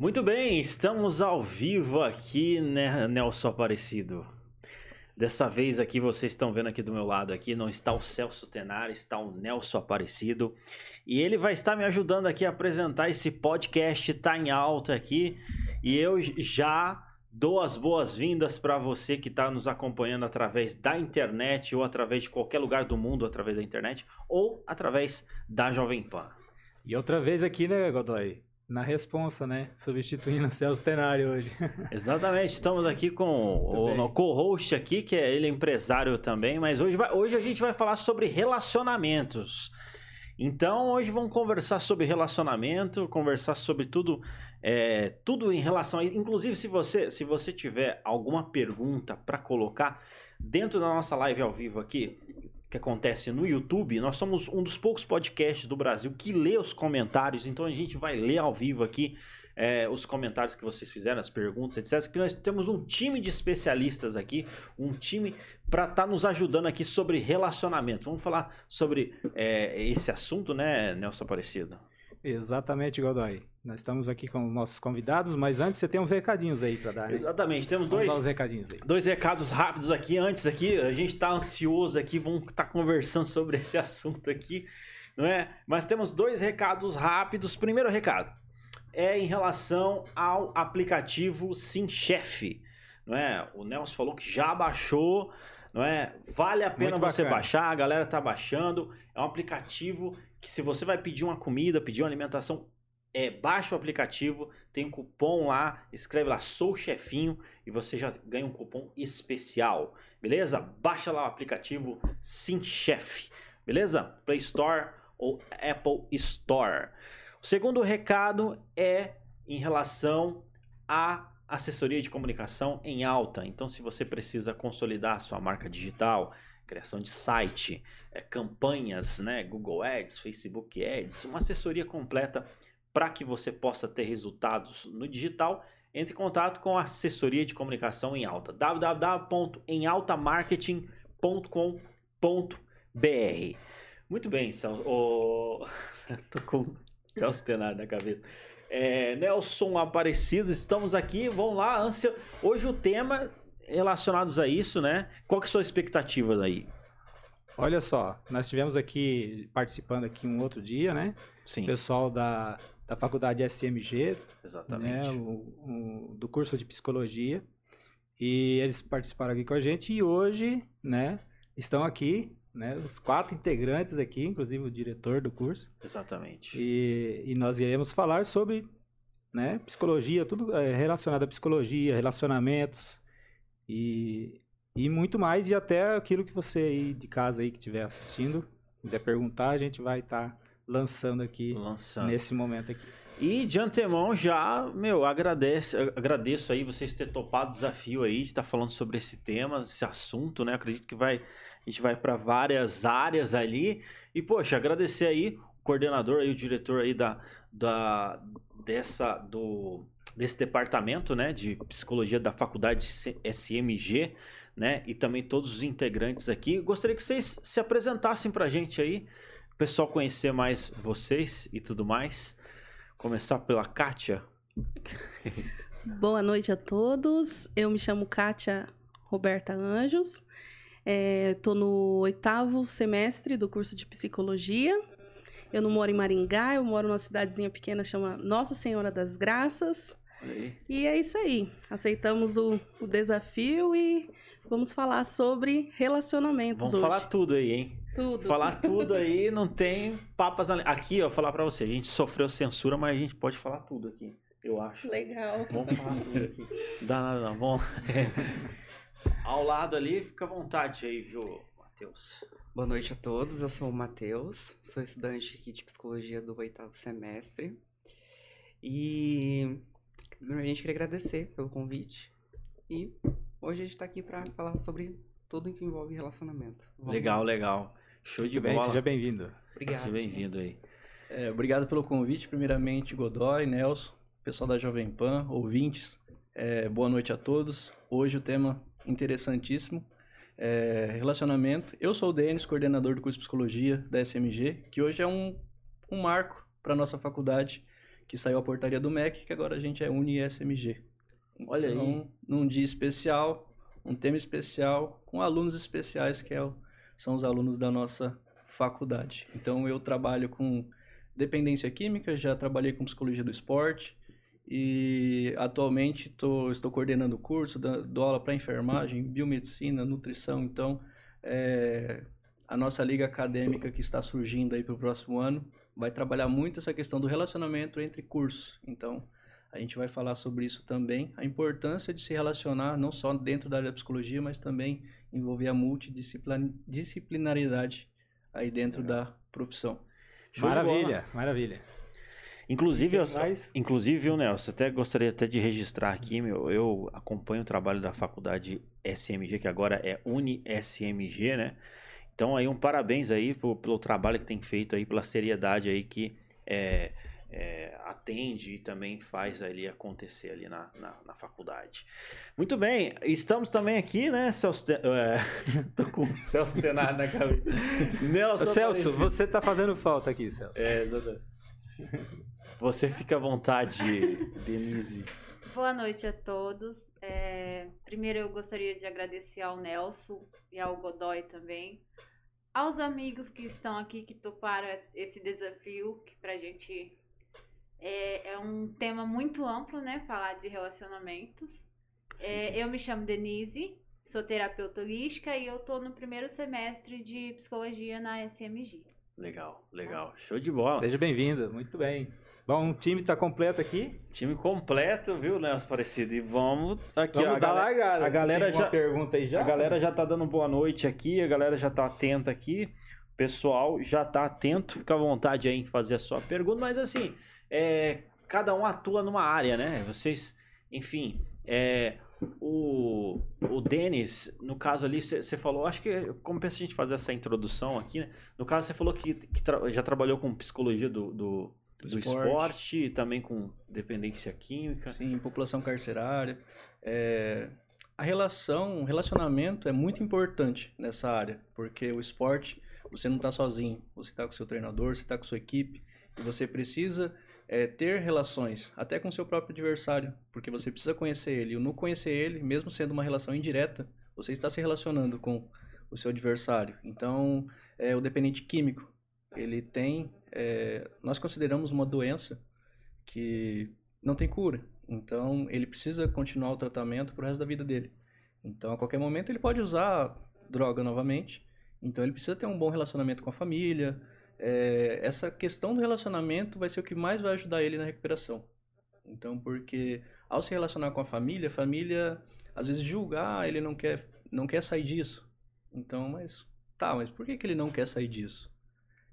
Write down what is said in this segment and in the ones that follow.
Muito bem, estamos ao vivo aqui, né, Nelson Aparecido. Dessa vez aqui, vocês estão vendo aqui do meu lado aqui, não está o Celso Tenari, está o Nelson Aparecido. E ele vai estar me ajudando aqui a apresentar esse podcast, tá em alta aqui. E eu já dou as boas-vindas para você que está nos acompanhando através da internet ou através de qualquer lugar do mundo, através da internet ou através da Jovem Pan. E outra vez aqui, né, Godoy? Na responsa, né? Substituindo o Celso Tenari hoje. Exatamente, estamos aqui com o co-host aqui, que é ele é empresário também, mas hoje, vai, hoje a gente vai falar sobre relacionamentos. Então, hoje vamos conversar sobre relacionamento, conversar sobre tudo, é, tudo em relação a. Inclusive, se você, se você tiver alguma pergunta para colocar dentro da nossa live ao vivo aqui, que acontece no YouTube, nós somos um dos poucos podcasts do Brasil que lê os comentários, então a gente vai ler ao vivo aqui é, os comentários que vocês fizeram, as perguntas, etc. Porque nós temos um time de especialistas aqui, um time para estar tá nos ajudando aqui sobre relacionamentos. Vamos falar sobre é, esse assunto, né, Nelson Aparecido? Exatamente, Godoy. Nós estamos aqui com os nossos convidados, mas antes você tem uns recadinhos aí para dar, né? Exatamente, temos dois, Vamos recadinhos aí. dois recados rápidos aqui. Antes aqui, a gente está ansioso aqui, vamos estar tá conversando sobre esse assunto aqui, não é? Mas temos dois recados rápidos. Primeiro recado é em relação ao aplicativo SimChef, não é? O Nelson falou que já baixou, não é? Vale a pena Muito você bacana. baixar, a galera tá baixando. É um aplicativo que se você vai pedir uma comida, pedir uma alimentação é, baixa o aplicativo, tem um cupom lá, escreve lá sou chefinho e você já ganha um cupom especial, beleza? Baixa lá o aplicativo SimChef, beleza? Play Store ou Apple Store. O segundo recado é em relação à assessoria de comunicação em alta. Então, se você precisa consolidar sua marca digital, criação de site, é, campanhas, né, Google Ads, Facebook Ads, uma assessoria completa para que você possa ter resultados no digital, entre em contato com a assessoria de comunicação em alta, www.emaltamarketing.com.br. Muito bem, Celso. Oh, tô com Celso Tenari na cabeça. É, Nelson Aparecido, estamos aqui, vamos lá, ânsia. Hoje o tema relacionados a isso, né? Qual que é a sua expectativa aí? Olha só, nós tivemos aqui participando aqui um outro dia, né? Sim. O pessoal da da faculdade SMG, Exatamente. Né, o, o, do curso de psicologia. E eles participaram aqui com a gente e hoje, né, estão aqui, né, os quatro integrantes aqui, inclusive o diretor do curso. Exatamente. E, e nós iremos falar sobre, né, psicologia, tudo é, relacionado à psicologia, relacionamentos e, e muito mais e até aquilo que você aí de casa aí que estiver assistindo quiser perguntar, a gente vai estar tá lançando aqui lançando. nesse momento aqui. E de antemão já, meu, agradeço, agradeço aí vocês ter topado o desafio aí de estar falando sobre esse tema, esse assunto, né? Acredito que vai a gente vai para várias áreas ali. E poxa, agradecer aí o coordenador aí, o diretor aí da, da dessa do desse departamento, né, de psicologia da faculdade SMG, né, e também todos os integrantes aqui. Gostaria que vocês se apresentassem para a gente aí, pessoal conhecer mais vocês e tudo mais. Começar pela Kátia. Boa noite a todos. Eu me chamo Kátia Roberta Anjos. Estou é, no oitavo semestre do curso de psicologia. Eu não moro em Maringá, eu moro numa cidadezinha pequena chama Nossa Senhora das Graças. E é isso aí. Aceitamos o, o desafio e vamos falar sobre relacionamentos vamos hoje. falar tudo aí, hein? Tudo. Falar tudo aí, não tem papas na... Aqui, ó, falar pra você, a gente sofreu censura, mas a gente pode falar tudo aqui, eu acho. Legal. Vamos falar tudo aqui. Dá nada não, vamos... Ao lado ali, fica à vontade aí, viu, Matheus? Boa noite a todos, eu sou o Matheus, sou estudante aqui de psicologia do oitavo semestre. E a gente queria agradecer pelo convite. E hoje a gente está aqui para falar sobre tudo que envolve relacionamento. Vamos legal, lá. legal. Show de bem, bola. Seja bem-vindo. Obrigado. Seja bem-vindo aí. É, obrigado pelo convite, primeiramente, Godoy, Nelson, pessoal da Jovem Pan, ouvintes. É, boa noite a todos. Hoje o tema interessantíssimo, é, relacionamento. Eu sou o Denis, coordenador do curso de Psicologia da SMG, que hoje é um, um marco para a nossa faculdade, que saiu a portaria do MEC, que agora a gente é UniSMG. Olha então, aí. num dia especial, um tema especial, com alunos especiais, que é o- são os alunos da nossa faculdade. Então, eu trabalho com dependência química, já trabalhei com psicologia do esporte e atualmente tô, estou coordenando o curso, da- dou aula para enfermagem, biomedicina, nutrição. Então, é, a nossa liga acadêmica que está surgindo aí para o próximo ano vai trabalhar muito essa questão do relacionamento entre cursos. Então, a gente vai falar sobre isso também, a importância de se relacionar não só dentro da área da psicologia, mas também envolver a multidisciplinaridade aí dentro da profissão. Show. Maravilha, maravilha. Inclusive, eu, inclusive, viu, Nelson, até gostaria até de registrar aqui, meu, eu acompanho o trabalho da faculdade SMG, que agora é UniSMG, né? Então aí um parabéns aí pelo, pelo trabalho que tem feito aí, pela seriedade aí que é, é, atende e também faz ali acontecer ali na, na, na faculdade. Muito bem, estamos também aqui, né, Celso? Te- é, tô com o Celso Tenaro na cabeça. Nelson Celso, Aparecido. você tá fazendo falta aqui, Celso. É. Você fica à vontade, Denise. Boa noite a todos. É, primeiro eu gostaria de agradecer ao Nelson e ao Godoy também, aos amigos que estão aqui que toparam esse desafio, que pra gente é, é um tema muito amplo, né? Falar de relacionamentos. É, Eu me chamo Denise, sou terapeuta holística e eu tô no primeiro semestre de psicologia na SMG. Legal, legal. Show de bola. Seja bem-vindo, muito bem. Bom, o time tá completo aqui. Time completo, viu, Nelson Aparecido? E vamos aqui, Vamos ó, a dar galera, largada. a galera já- pergunta aí já? a galera já tá dando boa noite aqui, a galera já tá atenta aqui. O pessoal já tá atento, fica à vontade aí em fazer a sua pergunta, mas assim, é, cada um atua numa área, né? Vocês, enfim, é, o, o Denis, no caso ali, você falou, acho que como pensa a gente fazer essa introdução aqui, né? No caso, você falou que, que tra- já trabalhou com psicologia do, do, Do do esporte. esporte, também com dependência química. Sim, população carcerária. É, a relação, o relacionamento é muito importante nessa área, porque o esporte, você não está sozinho, você está com seu treinador, você está com sua equipe, e você precisa é, ter relações, até com seu próprio adversário, porque você precisa conhecer ele. E no conhecer ele, mesmo sendo uma relação indireta, você está se relacionando com o seu adversário. Então, é, o dependente químico, ele tem, é, nós consideramos uma doença que não tem cura. Então, ele precisa continuar o tratamento pro resto da vida dele. Então, a qualquer momento, ele pode usar droga novamente. Então, ele precisa ter um bom relacionamento com a família. É, essa questão do relacionamento vai ser o que mais vai ajudar ele na recuperação. Então, porque ao se relacionar com a família, a família às vezes julga, ah, ele não quer, não quer sair disso. Então, mas tá, mas por que, que ele não quer sair disso?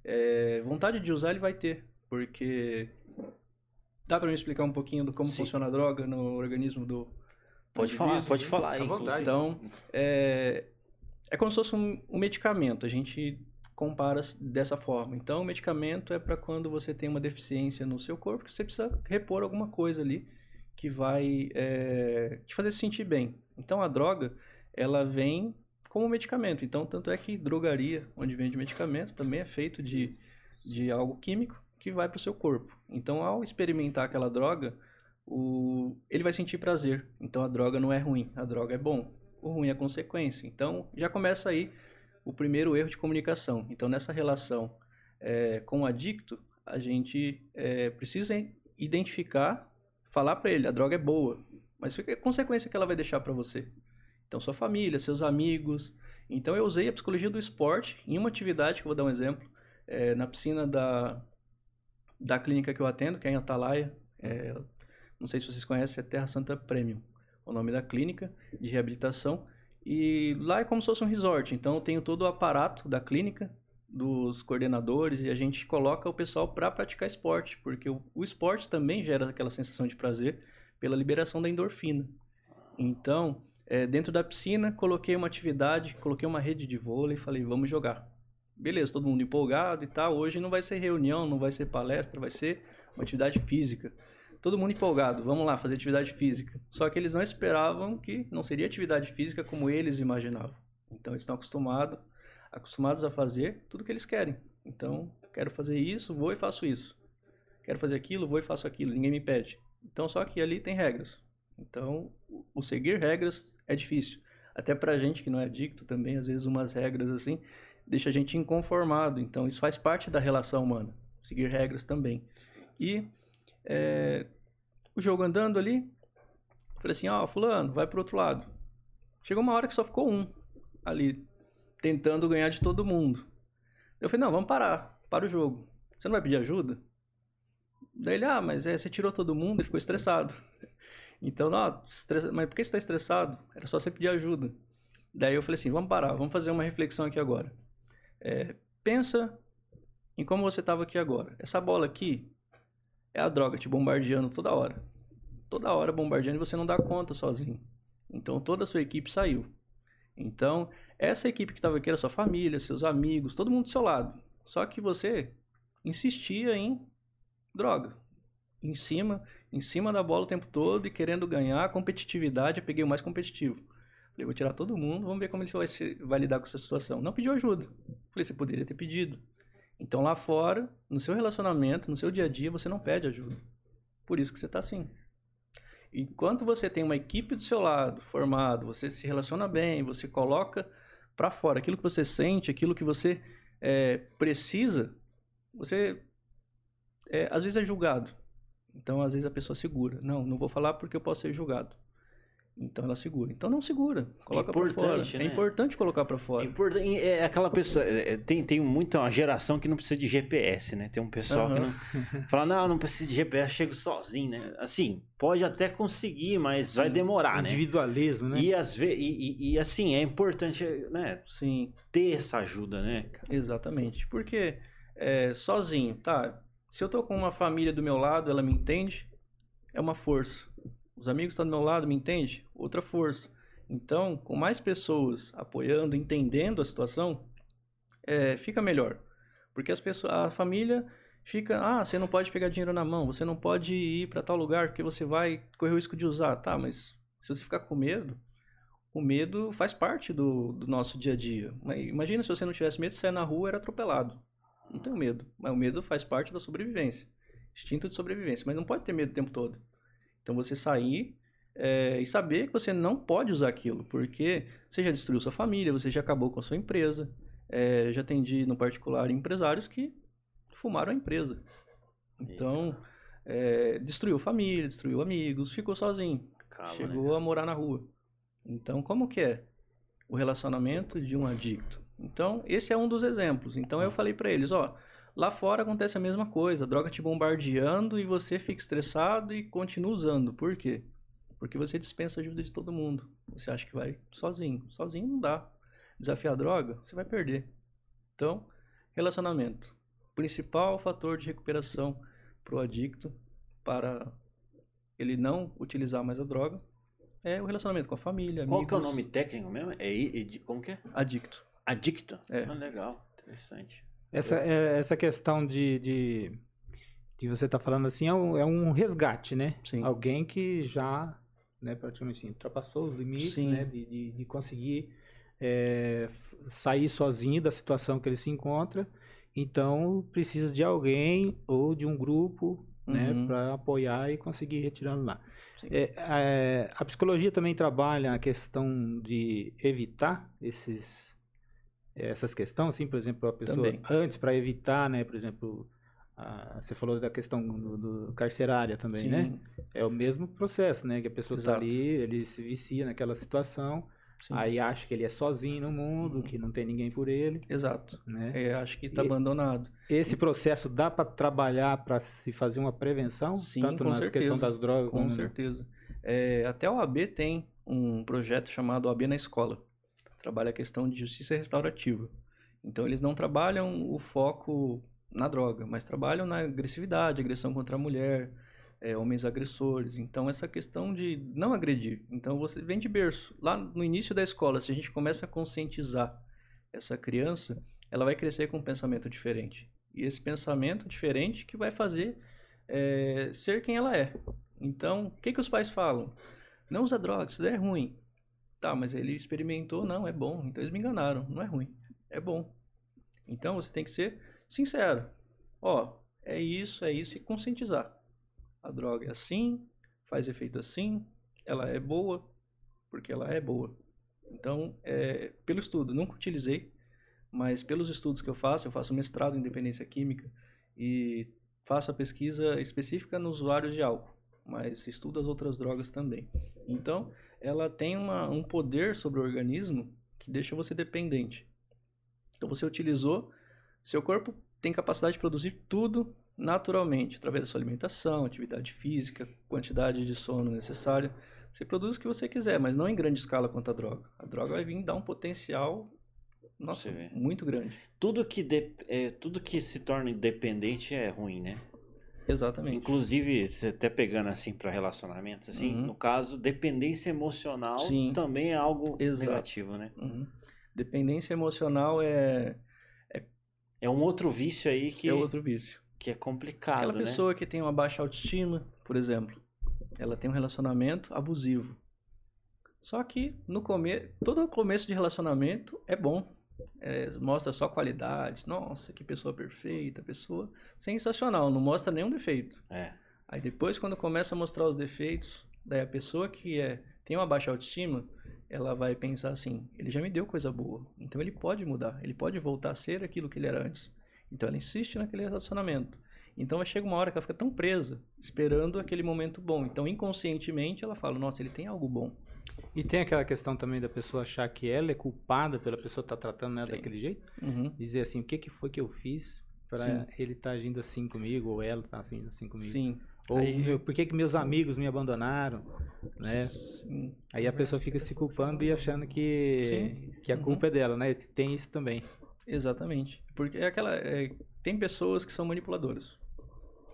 É, vontade de usar ele vai ter, porque dá para me explicar um pouquinho do como Sim. funciona a droga no organismo do Pode do falar, pode falar vontade. Então, é, é como se fosse um, um medicamento. A gente compara dessa forma. Então, o medicamento é para quando você tem uma deficiência no seu corpo, que você precisa repor alguma coisa ali que vai é, te fazer se sentir bem. Então, a droga, ela vem como medicamento. Então, tanto é que drogaria, onde vende medicamento, também é feito de, de algo químico que vai para o seu corpo. Então, ao experimentar aquela droga, o, ele vai sentir prazer. Então a droga não é ruim, a droga é bom. O ruim é a consequência. Então já começa aí o primeiro erro de comunicação. Então nessa relação é, com o adicto, a gente é, precisa identificar, falar para ele, a droga é boa, mas que é consequência que ela vai deixar para você? Então sua família, seus amigos. Então eu usei a psicologia do esporte em uma atividade que eu vou dar um exemplo, é, na piscina da da clínica que eu atendo, que é em Atalaia, é, não sei se vocês conhecem, é Terra Santa Premium, o nome da clínica de reabilitação. E lá é como se fosse um resort, então eu tenho todo o aparato da clínica, dos coordenadores, e a gente coloca o pessoal para praticar esporte, porque o, o esporte também gera aquela sensação de prazer pela liberação da endorfina. Então, é, dentro da piscina, coloquei uma atividade, coloquei uma rede de vôlei e falei, vamos jogar. Beleza, todo mundo empolgado e tal. Hoje não vai ser reunião, não vai ser palestra, vai ser uma atividade física todo mundo empolgado, vamos lá fazer atividade física. Só que eles não esperavam que não seria atividade física como eles imaginavam. Então eles estão acostumados, acostumados a fazer tudo que eles querem. Então, quero fazer isso, vou e faço isso. quero fazer aquilo, vou e faço aquilo, ninguém me pede. Então, só que ali tem regras. Então, o- seguir regras é difícil. Até pra gente que não é adicto também, às vezes umas regras assim, deixa a gente inconformado. Então, isso faz parte da relação humana. Seguir regras também. E é, o jogo andando ali, falei assim, ó, fulano, vai pro outro lado. Chegou uma hora que só ficou um ali, tentando ganhar de todo mundo. Eu falei, não, vamos parar, para o jogo. Você não vai pedir ajuda? Daí ele, ah, mas é, você tirou todo mundo, ele ficou estressado. Então, não, estressa- mas por que você está estressado? Era só você pedir ajuda. Daí eu falei assim, vamos parar, vamos fazer uma reflexão aqui agora. É, pensa em como você estava aqui agora. Essa bola aqui é a droga te bombardeando toda hora. Toda hora bombardeando e você não dá conta sozinho. Então toda a sua equipe saiu. Então, essa equipe que estava aqui era sua família, seus amigos, todo mundo do seu lado. Só que você insistia em droga. Em cima, em cima da bola o tempo todo e querendo ganhar competitividade, eu peguei o mais competitivo. Falei, vou tirar todo mundo, vamos ver como ele vai, se- vai lidar com essa situação. Não pediu ajuda. Falei, você poderia ter pedido. Então lá fora, no seu relacionamento, no seu dia a dia, você não pede ajuda. Por isso que você está assim. Enquanto você tem uma equipe do seu lado, formado, você se relaciona bem, você coloca para fora aquilo que você sente, aquilo que você é, precisa, você é, às vezes é julgado. Então às vezes a pessoa segura. Não, não vou falar porque eu posso ser julgado. Então ela segura. Então não segura. Coloca para fora. importante, É né? importante colocar para É fora. importante- É aquela pessoa. é, é, Tem, tem muita uma geração que não precisa de GPS, né? Tem um pessoal que Aham. não. Fala, não, não precisa de GPS, chego sozinho, né? Assim, pode até conseguir, mas vai demorar, né? Individualismo, né? E, às e, e- e, assim, é importante né, Sim. ter essa ajuda, né? Exatamente. Porque é, sozinho, tá? Se eu tô com uma família do meu lado, ela me entende, é uma força. Os amigos estão do meu lado, me entende? Outra força. Então, com mais pessoas apoiando, entendendo a situação, é, fica melhor. Porque as pessoas, a família fica, ah, você não pode pegar dinheiro na mão, você não pode ir para tal lugar porque você vai correr o risco de usar, tá? Mas se você ficar com medo, o medo faz parte do, do nosso dia a dia. Imagina se você não tivesse medo, sair na rua era atropelado. Não tenho medo, mas o medo faz parte da sobrevivência. Instinto de sobrevivência, mas não pode ter medo o tempo todo. Então você sair é, e saber que você não pode usar aquilo, porque você já destruiu sua família, você já acabou com a sua empresa. É, já atendi no particular empresários que fumaram a empresa. Então, é, destruiu família, destruiu amigos, ficou sozinho. Cala, né, chegou cara? a morar na rua. Então, como que é o relacionamento de um adicto? Então, esse é um dos exemplos. Então, eu falei pra eles, ó, lá fora acontece a mesma coisa, a droga te bombardeando e você fica estressado e continua usando. Por quê? Porque você dispensa a ajuda de todo mundo. Você acha que vai sozinho. Sozinho não dá. Desafiar a droga, você vai perder. Então, relacionamento. Principal fator de recuperação pro adicto para ele não utilizar mais a droga é o relacionamento com a família, Qual que é o amigos. nome técnico mesmo? É, i- i- como que é? Adicto. Adicto? É. Ah, legal, interessante. Essa, é- essa questão de, de, de você estar falando assim é um, é um resgate, né? Sim. Alguém que já, né, praticamente assim, ultrapassou os limites, Sim. né? De, de, de conseguir é, sair sozinho da situação que ele se encontra. Então, precisa de alguém ou de um grupo, né, Uhum. para apoiar e conseguir retirá-lo lá. É, é, a psicologia também trabalha a questão de evitar esses essas questões, assim, por exemplo, a pessoa Também. antes para evitar, né, por exemplo, você falou da questão do, do carcerária também, Sim. né? É o mesmo processo, né, que a pessoa está ali, ele se vicia naquela situação, Sim. aí acha que ele é sozinho no mundo, Uhum. que não tem ninguém por ele, Exato. né? É, acho que está abandonado. Esse processo dá para trabalhar para se fazer uma prevenção, Sim, tanto na certeza. questão das drogas Com como certeza. É, até o AB tem um projeto chamado AB na Escola. Trabalha a questão de justiça restaurativa. Então, eles não trabalham o foco na droga, mas trabalham na agressividade, agressão contra a mulher, é, homens agressores. Então, essa questão de não agredir. Então, você vem de berço. Lá no início da escola, se a gente começa a conscientizar essa criança, ela vai crescer com um pensamento diferente. E esse pensamento diferente que vai fazer é, ser quem ela é. Então, o que, que os pais falam? Não usa droga, isso daí é ruim. Tá, mas ele experimentou, não, é bom. Então eles me enganaram, não é ruim, é bom. Então você tem que ser sincero. Ó, é isso, é isso, e conscientizar. A droga é assim, faz efeito assim, ela é boa, porque ela é boa. Então, é, pelo estudo, nunca utilizei, mas pelos estudos que eu faço, eu faço mestrado em dependência química e faço a pesquisa específica nos usuários de álcool, mas estudo as outras drogas também. Então, ela tem uma, um poder sobre o organismo que deixa você dependente. Então, você utilizou, seu corpo tem capacidade de produzir tudo naturalmente, através da sua alimentação, atividade física, quantidade de sono necessária. Você produz o que você quiser, mas não em grande escala quanto a droga. A droga vai vir dar um potencial nossa, muito grande. Tudo que, de- é, tudo que se torna independente é ruim, né? Exatamente. Inclusive, você até pegando assim para relacionamentos, assim, Uhum. no caso, dependência emocional Sim. também é algo Exato. negativo, né? Uhum. Dependência emocional é, É um outro vício aí que é outro vício. que é complicado, Aquela né? pessoa que tem uma baixa autoestima, por exemplo, ela tem um relacionamento abusivo. Só que no começo, todo começo de relacionamento é bom. É, mostra só qualidades. Nossa, que pessoa perfeita, pessoa sensacional, não mostra nenhum defeito. É. Aí depois, quando começa a mostrar os defeitos, daí a pessoa que é, tem uma baixa autoestima, ela vai pensar assim: ele já me deu coisa boa, então ele pode mudar, ele pode voltar a ser aquilo que ele era antes. Então ela insiste naquele relacionamento. Então chega uma hora que ela fica tão presa, esperando aquele momento bom. Então inconscientemente ela fala: nossa, ele tem algo bom. E tem aquela questão também da pessoa achar que ela é culpada pela pessoa estar tratando ela Tem. daquele jeito. Uhum. Dizer assim, o que, que foi que eu fiz para ele estar agindo assim comigo, ou ela estar agindo assim comigo. Sim. Ou Aí- meu, por que, que meus amigos me abandonaram, né? Sim. Aí a pessoa fica se culpando e achando que, Sim. que a Uhum. culpa é dela, né? Tem isso também. Exatamente. Porque é aquela. é, tem pessoas que são manipuladoras.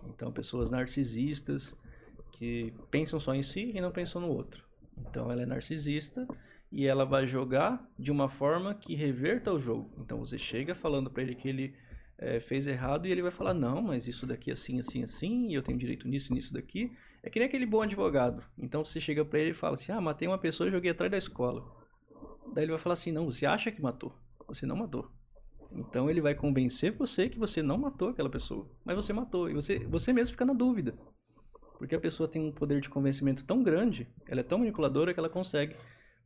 Então, pessoas narcisistas que pensam só em si e não pensam no outro. Então, ela é narcisista e ela vai jogar de uma forma que reverta o jogo. Então, você chega falando pra ele que ele é, fez errado e ele vai falar: não, mas isso daqui é assim, assim, assim, e eu tenho direito nisso, nisso daqui. É que nem aquele bom advogado. Então, você chega pra ele e fala assim: ah, matei uma pessoa e joguei atrás da escola. Daí ele vai falar assim: não, você acha que matou? Você não matou. Então ele vai convencer você que você não matou aquela pessoa, mas você matou e você você mesmo fica na dúvida. Porque a pessoa tem um poder de convencimento tão grande, ela é tão manipuladora que ela consegue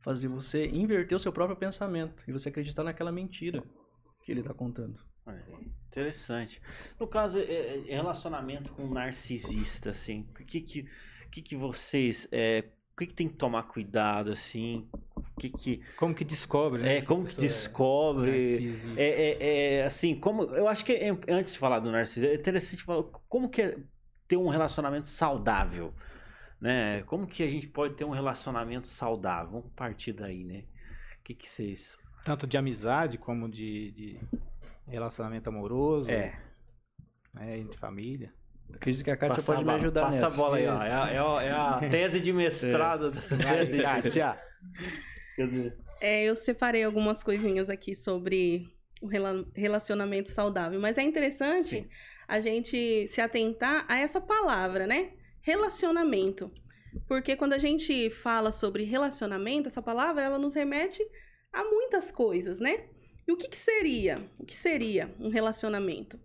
fazer você inverter o seu próprio pensamento e você acreditar naquela mentira que ele está contando. Aí, Interessante. No caso, é, é, relacionamento com narcisista, assim, o que que, o que, que vocês, é, o que, que tem que tomar cuidado, assim, o que que, Como que descobre, né? é, como que é descobre, narcisista? é, é, é, assim, como, eu acho que é- antes de falar do narcisismo, é interessante falar como que é ter um relacionamento saudável, né? Como que a gente pode ter um relacionamento saudável? Vamos partir daí, né? O que que vocês... Tanto de amizade como de, de relacionamento amoroso, É, né, entre família. Acredito que a Kátia passa pode a me ajudar Passa nessa. a bola aí, ó. É, a- é a- é a tese de mestrado. Vai, Kátia. É, eu separei algumas coisinhas aqui sobre o rela- relacionamento saudável, mas é interessante Sim. A gente se atentar a essa palavra, né? Relacionamento. Porque quando a gente fala sobre relacionamento, essa palavra ela nos remete a muitas coisas, né? E o que, que seria? O que seria um relacionamento?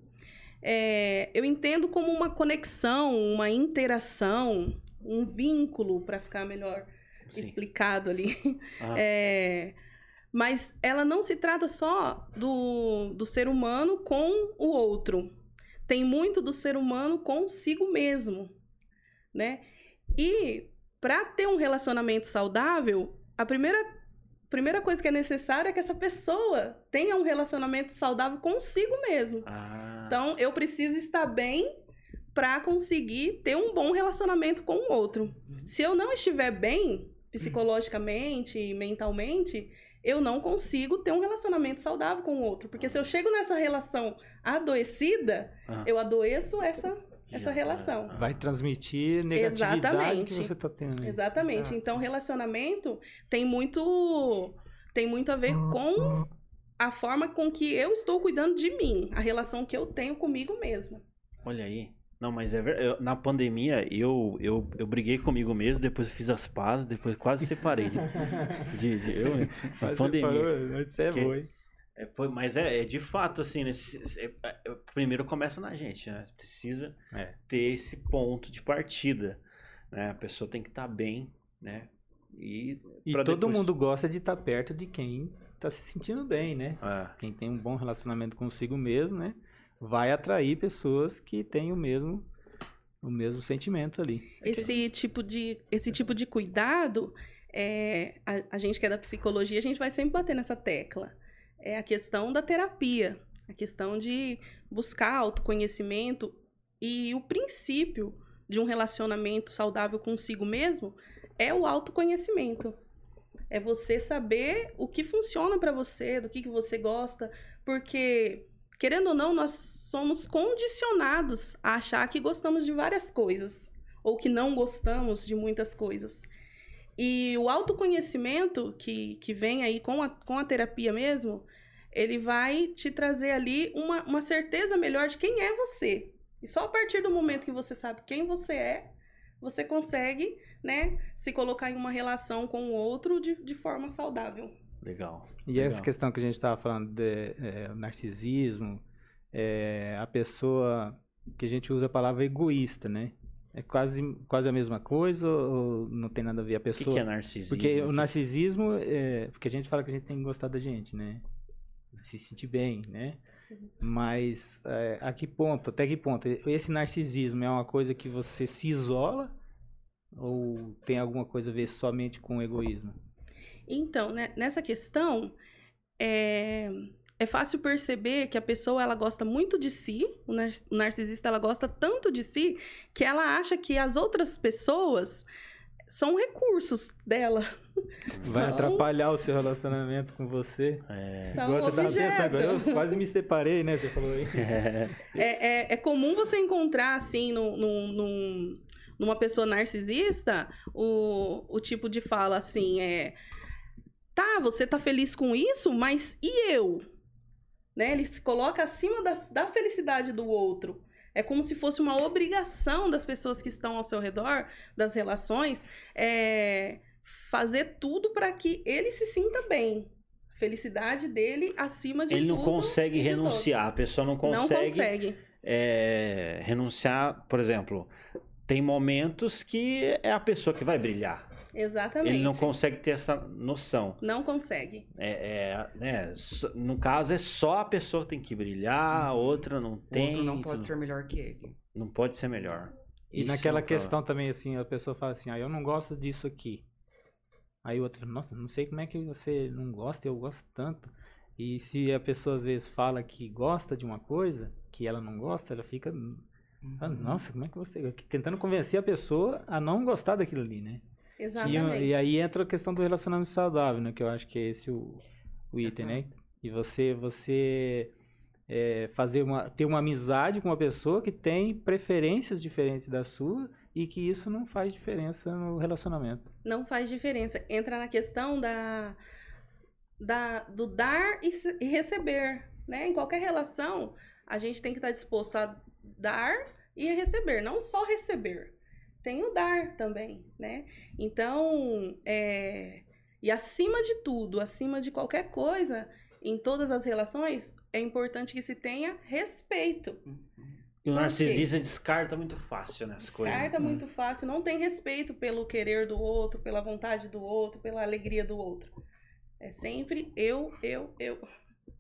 É, eu entendo como uma conexão, uma interação, um vínculo, para ficar melhor Sim. explicado ali. Ah, É, mas ela não se trata só do, do ser humano com o outro. Tem muito do ser humano consigo mesmo, né? E para ter um relacionamento saudável, a primeira, primeira coisa que é necessária é que essa pessoa tenha um relacionamento saudável consigo mesmo. ah, Então, eu preciso estar bem para conseguir ter um bom relacionamento com o outro. Se eu não estiver bem psicologicamente e mentalmente, eu não consigo ter um relacionamento saudável com o outro. Porque se eu chego nessa relação adoecida, ah. eu adoeço essa, essa Já, relação. ah, Vai transmitir negatividade que Exatamente. você tá tendo. aí. Exatamente. Exato. Então, relacionamento tem muito tem muito a ver com a forma com que eu estou cuidando de mim, a relação que eu tenho comigo mesma. Olha aí. Não, mas é verdade. Na pandemia, eu, eu, eu briguei comigo mesmo, depois eu fiz as pazes, depois quase separei de, de, de- eu, na Mas você pandemia. parou, isso é Que- bom, hein? É, foi- mas é, é de fato, assim, né, se- se- é, é, primeiro começa na gente, né? Precisa É. ter esse ponto de partida, né? A pessoa tem que estar bem, né? E, E todo depois- mundo gosta de estar perto de quem tá se sentindo bem, né? É. Quem tem um bom relacionamento consigo mesmo, né? Vai atrair pessoas que têm o mesmo o mesmo sentimento ali. Esse tipo de, esse tipo de cuidado, é, a, a gente que é da psicologia, a gente vai sempre bater nessa tecla. É a questão da terapia, a questão de buscar autoconhecimento e o princípio de um relacionamento saudável consigo mesmo é o autoconhecimento. É você saber o que funciona pra você, do que, que você gosta, porque querendo ou não, nós somos condicionados a achar que gostamos de várias coisas ou que não gostamos de muitas coisas. E o autoconhecimento que, que vem aí com a, com a terapia mesmo, ele vai te trazer ali uma, uma certeza melhor de quem é você. E só a partir do momento que você sabe quem você é, você consegue, né, se colocar em uma relação com o outro de, de forma saudável. Legal. E essa Legal. questão que a gente estava falando de é, o narcisismo, é, a pessoa que a gente usa a palavra egoísta, né? É quase, quase a mesma coisa ou não tem nada a ver a O que, pessoa? que é narcisismo? Porque o narcisismo é. Porque a gente fala que a gente tem que gostar da gente, né? Se sentir bem, né? Mas é, a que ponto, até que ponto? Esse narcisismo é uma coisa que você se isola ou tem alguma coisa a ver somente com o egoísmo? Então, né, nessa questão, é, é fácil perceber que a pessoa ela gosta muito de si, o nar- o narcisista ela gosta tanto de si, que ela acha que as outras pessoas são recursos dela. Vai São- atrapalhar o seu relacionamento com você? É. São Igual você objeto. pensando eu quase me separei, né? Você falou aí. É, é, é comum você encontrar, assim, num- num- numa pessoa narcisista, o, o tipo de fala assim, é... Tá, você tá feliz com isso, mas e eu? Né? Ele se coloca acima da, da felicidade do outro. É como se fosse uma obrigação das pessoas que estão ao seu redor, das relações, é, fazer tudo para que ele se sinta bem. Felicidade dele acima de Ele não tudo consegue e de renunciar, a todos. pessoa não Não consegue, consegue. é, renunciar. Por exemplo, tem momentos que é a pessoa que vai brilhar. Exatamente. Ele não consegue ter essa noção. Não consegue. É, é, né, no caso, é só a pessoa que tem que brilhar, a outra não O tem. outro não tu pode ser melhor que ele. Não pode ser melhor. E Isso naquela é questão também, assim, a pessoa fala assim, ah, eu não gosto disso aqui. Aí o outro, nossa, não sei como é que você não gosta, eu gosto tanto. E se a pessoa às vezes fala que gosta de uma coisa, que ela não gosta, ela fica, ah, Uhum. nossa, como é que você... Tentando convencer a pessoa a não gostar daquilo ali, né? E, Exatamente. e aí entra a questão do relacionamento saudável, né? Que eu acho que é esse o, o item, né? E você, você é, fazer uma, ter uma amizade com uma pessoa que tem preferências diferentes da sua e que isso não faz diferença no relacionamento. Não faz diferença. Entra na questão da, da do dar e, e receber, né? Em qualquer relação, a gente tem que estar disposto a dar e a receber, não só receber. Tem o dar também, né? Então, é, e acima de tudo, acima de qualquer coisa, em todas as relações, é importante que se tenha respeito. E o narcisista descarta muito fácil né, as coisas. Certo, é muito fácil. Não tem respeito pelo querer do outro, pela vontade do outro, pela alegria do outro. É sempre eu, eu, eu.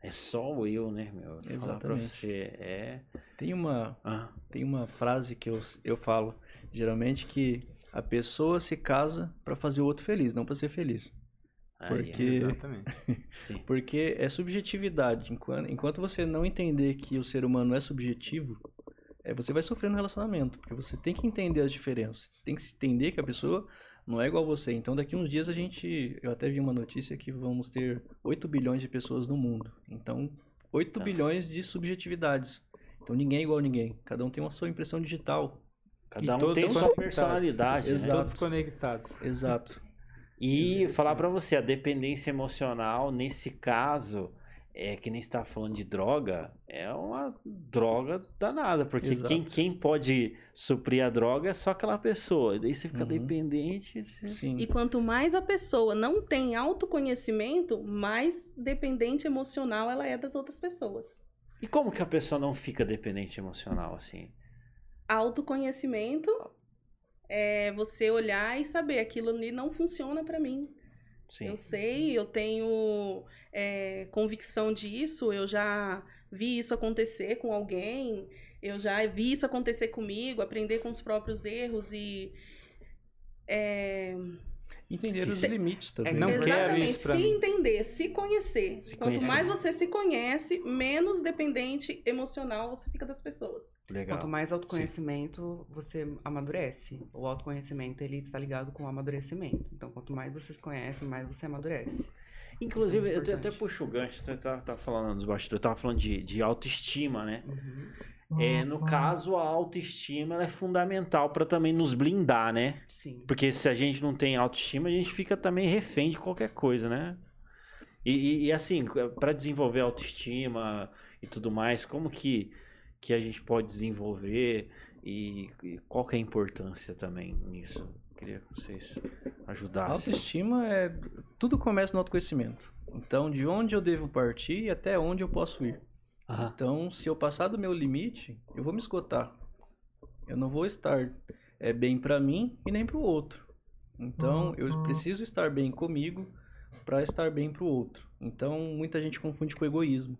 É só o eu, né, meu? Exatamente. você é. Tem uma, Ah, tem uma frase que eu, eu falo, geralmente, que a pessoa se casa para fazer o outro feliz, não para ser feliz. aí, Porque- Exatamente. Sim. Porque é subjetividade. Enquanto, enquanto você não entender que o ser humano é subjetivo, é, você vai sofrer no relacionamento. Porque você tem que entender as diferenças. Você tem que entender que a pessoa não é igual a você. Então, daqui uns dias a gente. Eu até vi uma notícia que vamos ter 8 bilhões de pessoas no mundo. Então, 8 Tá. bilhões de subjetividades. Então, ninguém é igual a ninguém. Cada um tem uma sua impressão digital. Cada E um tem sua personalidade, né? Exato. Todos conectados. Exato. E falar pra você, a dependência emocional, nesse caso, é que nem está falando de droga, é uma droga danada, porque Exato. quem, quem pode suprir a droga é só aquela pessoa. E daí você fica Uhum. dependente. você- Sim. E quanto mais a pessoa não tem autoconhecimento, mais dependente emocional ela é das outras pessoas. E como que a pessoa não fica dependente emocional assim? Autoconhecimento é você olhar e saber aquilo ali não funciona pra mim. Sim. Eu sei, eu tenho é, convicção disso, eu já vi isso acontecer com alguém, eu já vi isso acontecer comigo, aprender com os próprios erros e. é, Entender Sim, os sim. limites também. Não né? quero exatamente, se mim. entender, se conhecer. Se Quanto conhecer. mais você se conhece, menos dependente emocional você fica das pessoas. Legal. Quanto mais autoconhecimento, você amadurece. O autoconhecimento, ele está ligado com o amadurecimento. Então, quanto mais você se conhece, mais você amadurece. Inclusive, é eu até, puxo o gancho, você tá, tá falando dos bastidores, eu tava falando de, de autoestima, né? Uhum. É, no caso, a autoestima ela é fundamental para também nos blindar, né? Sim. Porque se a gente não tem autoestima, a gente fica também refém de qualquer coisa, né? E, e- e, assim, para desenvolver autoestima e tudo mais, como que, que a gente pode desenvolver e, e qual que é a importância também nisso? Queria que vocês ajudassem. Autoestima é. Tudo começa no autoconhecimento. Então, de onde eu devo partir e até onde eu posso ir. Aham. Então, se eu passar do meu limite, eu vou me esgotar. Eu não vou estar é, bem pra mim e nem pro outro. Então, eu preciso estar bem comigo para estar bem pro outro. Então, muita gente confunde com egoísmo.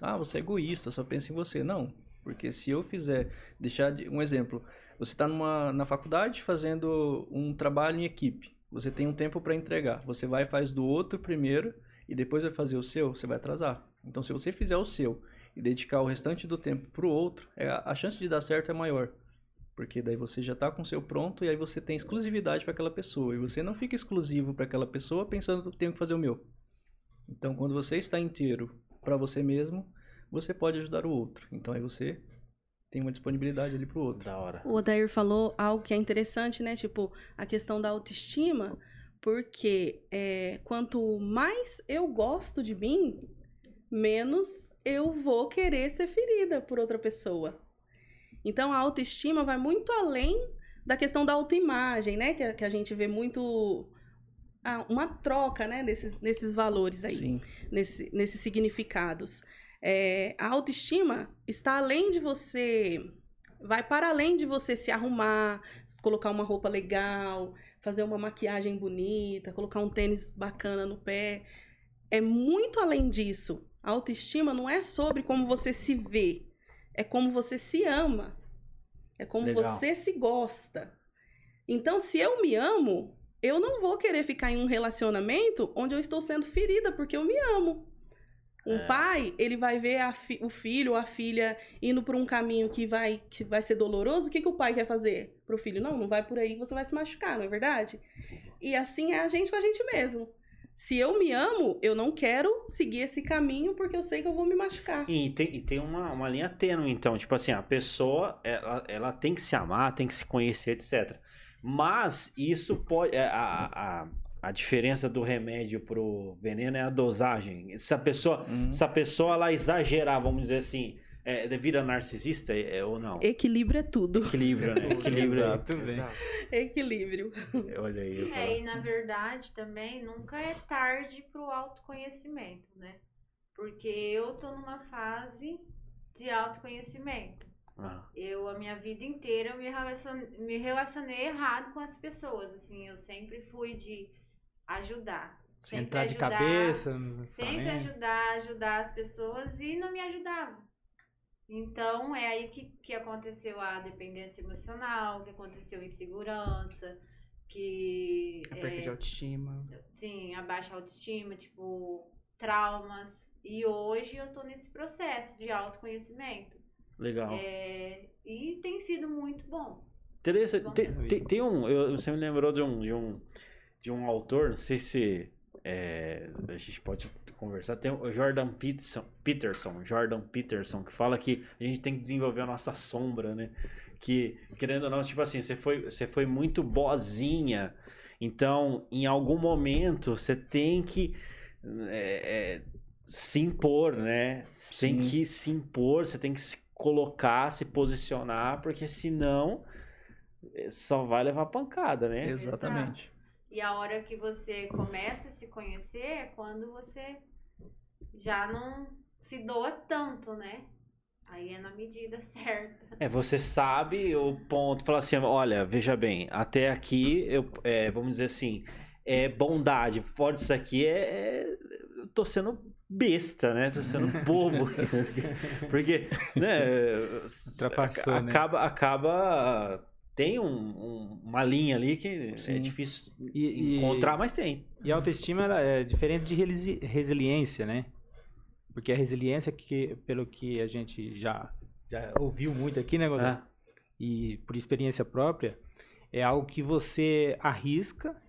Ah, você é egoísta, só pensa em você. Não, porque se eu fizer, deixar de, um exemplo, você está numa na faculdade fazendo um trabalho em equipe. Você tem um tempo para entregar. Você vai e faz do outro primeiro e depois vai fazer o seu, você vai atrasar. Então, se você fizer o seu e dedicar o restante do tempo para o outro, é, a chance de dar certo é maior. Porque daí você já está com o seu pronto e aí você tem exclusividade para aquela pessoa. E você não fica exclusivo para aquela pessoa pensando que eu tenho que fazer o meu. Então, quando você está inteiro para você mesmo, você pode ajudar o outro. Então, aí você tem uma disponibilidade ali para o outro. Da hora. O Odair falou algo que é interessante, né? Tipo, a questão da autoestima, porque é, quanto mais eu gosto de mim, menos eu vou querer ser ferida por outra pessoa. Então, a autoestima vai muito além da questão da autoimagem, né? Que, a- que a gente vê muito ah, uma troca, né? Desses, nesses valores aí Sim. nesse, nesses significados. É, a autoestima está além de você. Vai para além de você se arrumar, colocar uma roupa legal, fazer uma maquiagem bonita, colocar um tênis bacana no pé. É muito além disso. A autoestima não é sobre como você se vê, é como você se ama. É como Legal. você se gosta. Então, se eu me amo, eu não vou querer ficar em um relacionamento onde eu estou sendo ferida porque eu me amo. Um É. pai, ele vai ver fi- o filho ou a filha indo por um caminho que vai, que vai ser doloroso. O que, que o pai quer fazer pro filho? Não, não vai por aí, você vai se machucar, não é verdade? Sim, sim. E assim é a gente com a gente mesmo. Se eu me amo, eu não quero seguir esse caminho porque eu sei que eu vou me machucar. E tem, e tem uma, uma linha tênue, então, tipo assim, a pessoa, ela, ela tem que se amar, tem que se conhecer, etc. Mas isso pode. é, A, a, a diferença do remédio pro veneno é a dosagem. Se a pessoa, Uhum. se a pessoa ela exagerar, vamos dizer assim, é, vira narcisista é, ou não? Equilíbrio é tudo. Equilíbrio, né? Equilíbrio. Exato, bem. Exato. Equilíbrio. Olha aí. É, e na verdade também nunca é tarde pro autoconhecimento, né? Porque eu tô numa fase de autoconhecimento. Ah, Eu, a minha vida inteira, eu me relacionei, me relacionei errado com as pessoas, assim, eu sempre fui de ajudar. Sempre Entrar de ajudar, cabeça. Sempre ajudar, ajudar as pessoas e não me ajudava. Então, é aí que, que aconteceu a dependência emocional, que aconteceu a insegurança, que... A perda é, de autoestima. sim, a baixa autoestima, tipo, traumas. E hoje eu tô nesse processo de autoconhecimento. legal. É, e tem sido muito bom. Bom. Tem, tem- tem um. eu- você me lembrou de um, de um, de um autor, não sei se é, a gente pode conversar. Tem o Jordan Peterson, Peterson, Jordan Peterson, que fala que a gente tem que desenvolver a nossa sombra, né? Que, querendo ou não, tipo assim, você foi, você foi muito boazinha. Então, em algum momento, você tem que é, é, se impor, né? Você Tem Sim. que se impor, você tem que se colocar, se posicionar, porque senão eh, só vai levar pancada, né? Exatamente. E a hora que você começa a se conhecer é quando você já não se doa tanto, né? Aí é na medida certa. É, você sabe o ponto, fala assim, olha, veja bem, até aqui, eu, é, vamos dizer assim, é bondade, fora disso aqui é, é- eu tô sendo besta, né? Tô sendo bobo. Porque, né, Ultrapassou, né? acaba, acaba, tem um- um- uma linha ali que é Sim. difícil E- e- encontrar, mas tem. E a autoestima ela é diferente de resiliência, né? Porque a resiliência, que, pelo que a gente já, já ouviu muito aqui, né, Godô? É. E por experiência própria, é algo que você arrisca,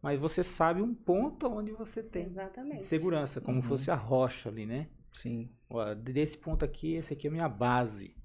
mas você sabe um ponto onde você tem Exatamente. segurança, como Uhum. fosse a rocha ali, né? Sim. Ó, desse ponto aqui, esse aqui é a minha base.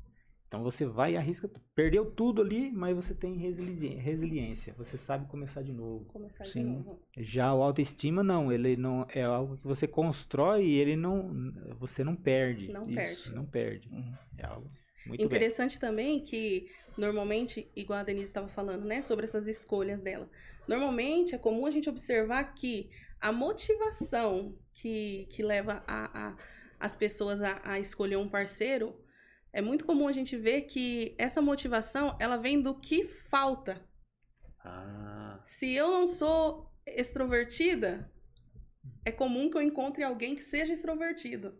Então você vai e arrisca. Perdeu tudo ali, mas você tem resili- resiliência. Você sabe começar de novo. Começar de Sim. novo. Já o autoestima não, ele não é algo que você constrói e ele não você não perde. Não Isso, perde. Não perde. Uhum. É algo muito bem. Interessante também que, normalmente, igual a Denise estava falando, né, sobre essas escolhas dela. Normalmente é comum a gente observar que a motivação que, que leva a, a- as pessoas a, a escolher um parceiro é muito comum a gente ver que essa motivação ela vem do que falta. Ah, Se eu não sou extrovertida, é comum que eu encontre alguém que seja extrovertido.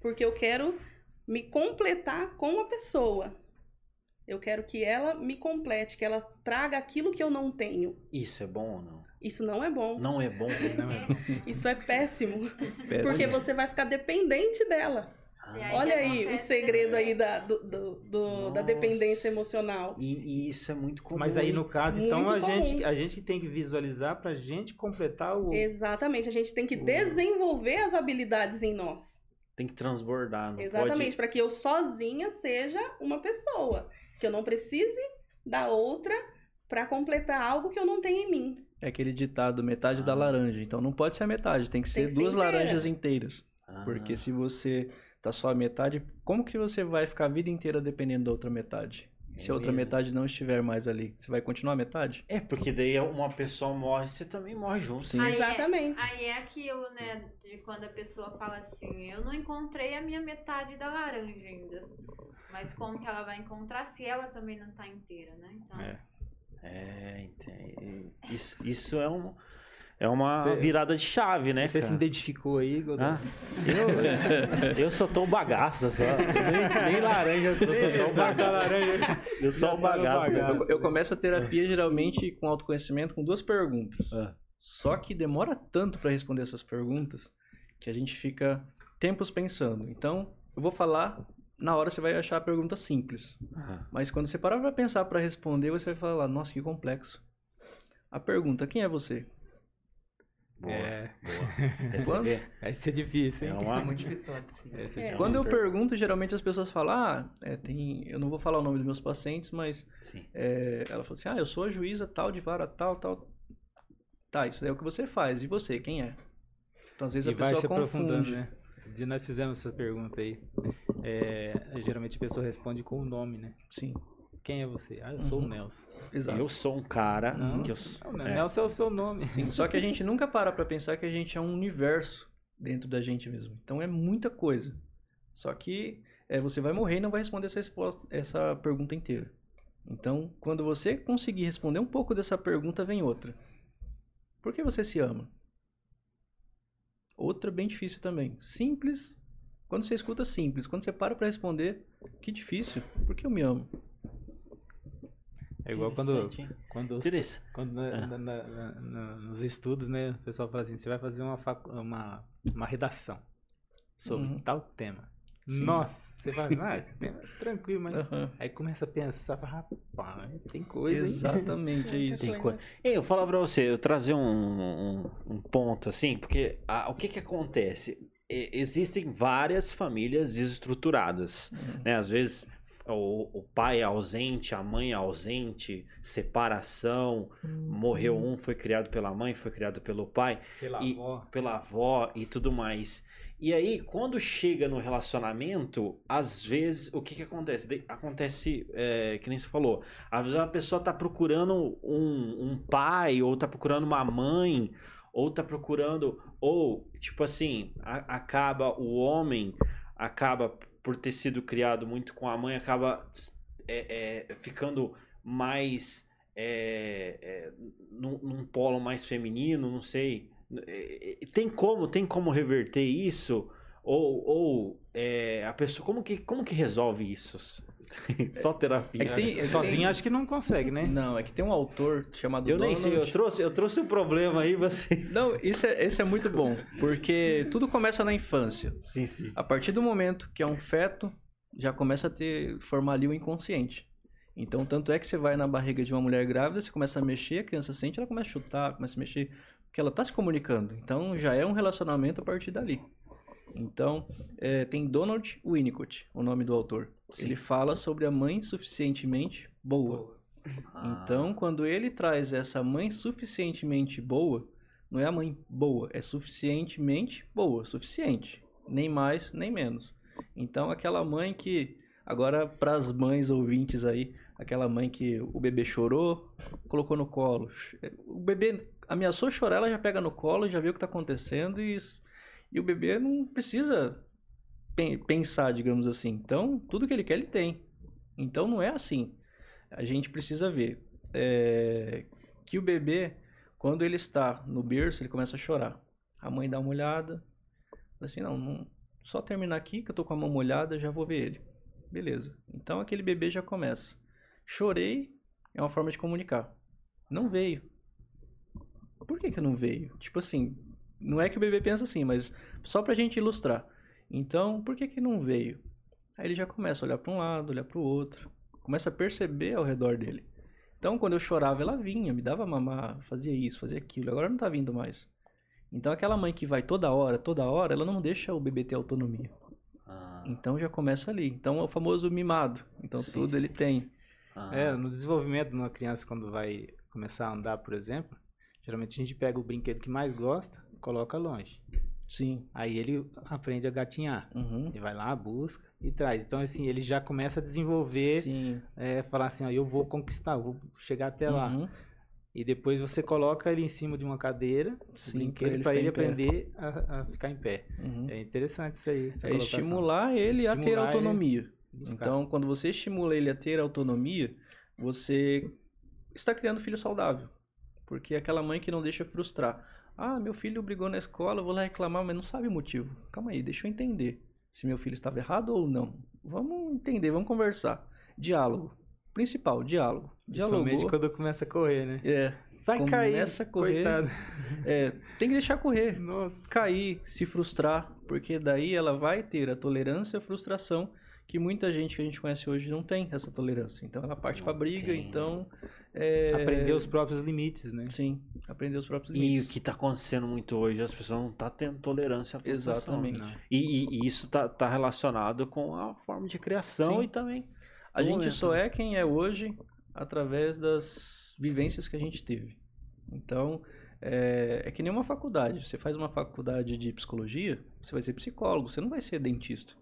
Porque eu quero me completar com uma pessoa. Eu quero que ela me complete, que ela traga aquilo que eu não tenho. isso é bom ou não? Isso não é bom. Não é bom? Não é bom. Isso é péssimo. Péssimo. Porque você vai ficar dependente dela. Ah, aí Olha que aí o segredo aí da, do, do- do- da dependência emocional. E, e isso é muito comum. Mas aí no caso, então a gente a gente tem que visualizar pra gente completar o Exatamente. A gente tem que O- desenvolver as habilidades em nós. Tem que transbordar, não Exatamente, para que eu sozinha seja uma pessoa, que eu não precise da outra para completar algo que eu não tenho em mim. É aquele ditado, metade da Ah. laranja. Então não pode ser a metade, tem que ser que ser duas inteira. laranjas inteiras. Ah, Porque se você tá só a metade, como que você vai ficar a vida inteira dependendo da outra metade? Se É a outra mesmo. metade não estiver mais ali, você vai continuar a metade? É, porque daí uma pessoa morre, você também morre junto. Sim. Aí é- Exatamente. Aí é aquilo, né? De quando a pessoa fala assim, eu não encontrei a minha metade da laranja ainda. Mas como que ela vai encontrar se ela também não tá inteira, né? Então, É. É, entendi. Isso, isso é, um, é uma Você- virada de chave, né, Você se cara? identificou aí, Godô? Ah, eu, eu sou tão bagaço, só. Nem, nem laranja, eu sou tão bagaço. Eu sou um bagaço. Eu, eu começo a terapia geralmente com autoconhecimento com duas perguntas. Ah. Só que demora tanto para responder essas perguntas que a gente fica tempos pensando. Então, eu vou falar, na hora você vai achar a pergunta simples. Mas quando você parar para pensar para responder, você vai falar, nossa, que complexo. A pergunta, quem é você? Boa, É, boa. Receber vai ser difícil, é hein? É uma... muito difícil falar de ser É. Quando eu pergunto, geralmente as pessoas falam, ah, é, tem... eu não vou falar o nome dos meus pacientes, mas Sim. é, ela falou assim, ah, eu sou a juíza tal de vara tal, tal. Tá, isso daí é o que você faz. E você, quem é? Então, às vezes E a vai pessoa se aprofundando, confunde. né? Dia nós fizemos essa pergunta aí. É, geralmente a pessoa responde com o nome, né? Sim, Quem é você? Ah, eu sou Uhum. o Nelson. exato. Eu sou um cara Não, que eu... Não, é. Nelson é o seu nome. Sim, só que a gente nunca para pra pensar que a gente é um universo dentro da gente mesmo. Então é muita coisa. Só que é, você vai morrer e não vai responder essa, resposta, essa pergunta inteira. Então, quando você conseguir responder um pouco dessa pergunta, vem outra. Por que você se ama? Outra bem difícil também. Simples. Quando você escuta simples, quando você para pra responder, que difícil. Por que eu me amo? É igual quando, quando, Interessante. quando na- Ah. na- na- na- nos estudos, né, o pessoal fala assim, você vai fazer uma, facu- uma, uma redação sobre Uhum. tal tema. Sim. Nossa, você fala, ah, esse tema é tranquilo, mas... Aham. Aí começa a pensar, fala, rapaz, tem coisa? Exatamente, é isso. Tem coisa. Ei, eu vou falar pra você, eu trazer um, um, um ponto assim, porque ah, o que que acontece? E- existem várias famílias desestruturadas, Uhum. né? Às vezes o, o pai é ausente, a mãe é ausente, separação, morreu um, foi criado pela mãe, foi criado pelo pai, Pela E- avó. pela avó e tudo mais. E aí, quando chega no relacionamento, às vezes, o que que acontece? De- acontece, é, que nem você falou, às vezes a pessoa tá procurando um, um pai, ou tá procurando uma mãe, ou tá procurando, ou, tipo assim, a- acaba o homem, acaba por ter sido criado muito com a mãe, acaba é, é, ficando mais é, é, num, num polo mais feminino, não sei. É, é, Tem como, tem como reverter isso? Ou, ou é, a pessoa, como que, como que resolve isso? Só terapia. É tem- é que Sozinho tem- acho que não consegue, né? Não, é que tem um autor chamado Eu nem sei, eu Donald- trouxe, eu trouxe um problema aí, você. Não, isso é, esse é muito bom, porque tudo começa na infância. Sim, sim. A partir do momento que é um feto, já começa a ter formar ali o inconsciente. Então, tanto é que você vai na barriga de uma mulher grávida, você começa a mexer, a criança sente, ela começa a chutar, começa a mexer, porque ela está se comunicando. Então, já é um relacionamento a partir dali. Então, é, tem Donald Winnicott, o nome do autor. Sim. Ele fala sobre a mãe suficientemente boa. Ah. Então, quando ele traz essa mãe suficientemente boa, não é a mãe boa, é suficientemente boa, suficiente, nem mais nem menos. Então, aquela mãe que agora para as mães ouvintes aí, aquela mãe que o bebê chorou, colocou no colo, o bebê ameaçou chorar, ela já pega no colo, já vê o que está acontecendo e e o bebê não precisa pen- pensar, digamos assim. Então, tudo que ele quer, ele tem. Então, não é assim. A gente precisa ver é, que o bebê, quando ele está no berço, ele começa a chorar. A mãe dá uma olhada, assim, não, não só terminar aqui que eu tô com a mão molhada, já vou ver ele. Beleza. Então, aquele bebê já começa. Chorei é uma forma de comunicar. Não veio. Por que que não veio? Tipo assim, não é que o bebê pensa assim, mas só pra gente ilustrar. Então, por que que não veio? Aí ele já começa a olhar para um lado, olhar para o outro, começa a perceber ao redor dele. Então, quando eu chorava, ela vinha, me dava mamar, fazia isso, fazia aquilo. Agora não tá vindo mais. Então, aquela mãe que vai toda hora, toda hora, ela não deixa o bebê ter autonomia. Ah, Então, já começa ali. Então, é o famoso mimado. Então, Sim. tudo ele tem. ah. É, no desenvolvimento de uma criança quando vai começar a andar, por exemplo, geralmente a gente pega o brinquedo que mais gosta, coloca longe. Sim. Aí ele aprende a gatinhar. Uhum. Ele vai lá, busca e traz. Então, assim, ele já começa a desenvolver, Sim. é, falar assim, ó, eu vou conquistar, eu vou chegar até lá. Uhum. E depois você coloca ele em cima de uma cadeira, Sim, brinquedo, para ele ele, aprender a, a ficar em pé. Uhum. É interessante isso aí. É estimular ele a ter Estimular autonomia. Então, quando você estimula ele a ter autonomia, você está criando um filho saudável. Porque é aquela mãe que não deixa frustrar. Ah, meu filho brigou na escola, eu vou lá reclamar, mas não sabe o motivo. Calma aí, deixa eu entender se meu filho estava errado ou não. Vamos entender, vamos conversar. Diálogo. Principal, diálogo. Principalmente Dialogou. quando começa a correr, né? É, Vai cair. Começa a correr. Coitado. é, tem que deixar correr. Nossa. cair, se frustrar, porque daí ela vai ter a tolerância à frustração que muita gente que a gente conhece hoje não tem essa tolerância. Então ela parte para briga, tem. então é... Aprender os próprios limites, né? sim, aprender os próprios E o limites. que tá acontecendo muito hoje, as pessoas não tá tendo tolerância à frustração. Exatamente. Não. E, e- e isso tá, tá relacionado com a forma de criação Sim. e também. A gente momento, só né? é quem é hoje através das vivências que a gente teve. Então, é, é que nem uma faculdade. Você faz uma faculdade de psicologia, você vai ser psicólogo, você não vai ser dentista.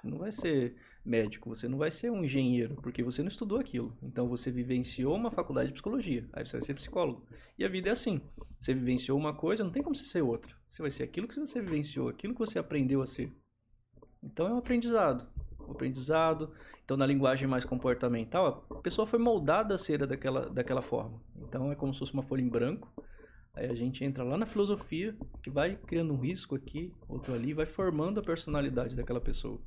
Você não vai ser médico, você não vai ser um engenheiro, porque você não estudou aquilo. Então, você vivenciou uma faculdade de psicologia, aí você vai ser psicólogo. E a vida é assim. Você vivenciou uma coisa, não tem como você ser outra. Você vai ser aquilo que você vivenciou, aquilo que você aprendeu a ser. Então, é um aprendizado. Um aprendizado, então, na linguagem mais comportamental, a pessoa foi moldada a ser daquela, daquela forma. Então, é como se fosse uma folha em branco. Aí a gente entra lá na filosofia, que vai criando um risco aqui, outro ali, vai formando a personalidade daquela pessoa.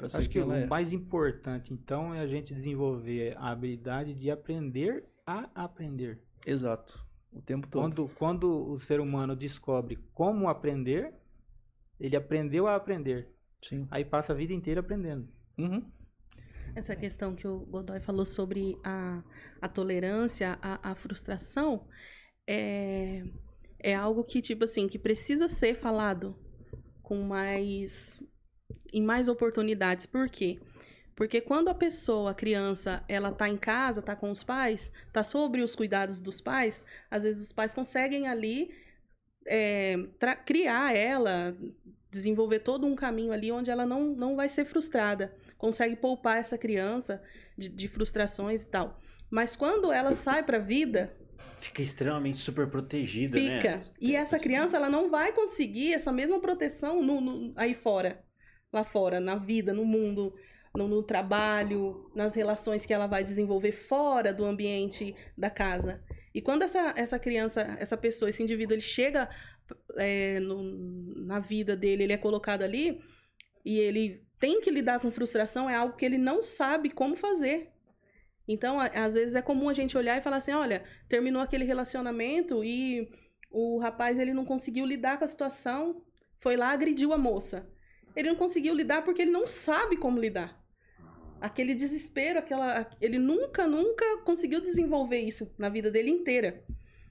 Acho que ela o é. mais importante, então, é a gente desenvolver a habilidade de aprender a aprender. Exato. O tempo todo. Quando, quando o ser humano descobre como aprender, ele aprendeu a aprender. Sim. Aí passa a vida inteira aprendendo. Uhum. Essa questão que o Godoy falou sobre a, a tolerância, a, a frustração, é, é algo que, tipo assim, que precisa ser falado com mais. Em mais oportunidades. Por quê? Porque quando a pessoa, a criança, ela tá em casa, tá com os pais, tá sobre os cuidados dos pais, às vezes os pais conseguem ali é, criar ela, desenvolver todo um caminho ali onde ela não, não vai ser frustrada consegue poupar essa criança de, de frustrações e tal. Mas quando ela sai para a vida, Fica extremamente super protegida, fica. né? E essa criança ela não vai conseguir essa mesma proteção no, no- aí fora. Lá fora, na vida, no mundo, no, no trabalho, nas relações que ela vai desenvolver fora do ambiente da casa. E quando essa, essa criança, essa pessoa, esse indivíduo, ele chega é, no- na vida dele, ele é colocado ali e ele tem que lidar com frustração, é algo que ele não sabe como fazer. Então, a- às vezes é comum a gente olhar e falar assim, olha, terminou aquele relacionamento e o rapaz ele não conseguiu lidar com a situação, foi lá agrediu a moça. Ele não conseguiu lidar porque ele não sabe como lidar. Aquele desespero, aquela, ele nunca, nunca conseguiu desenvolver isso na vida dele inteira.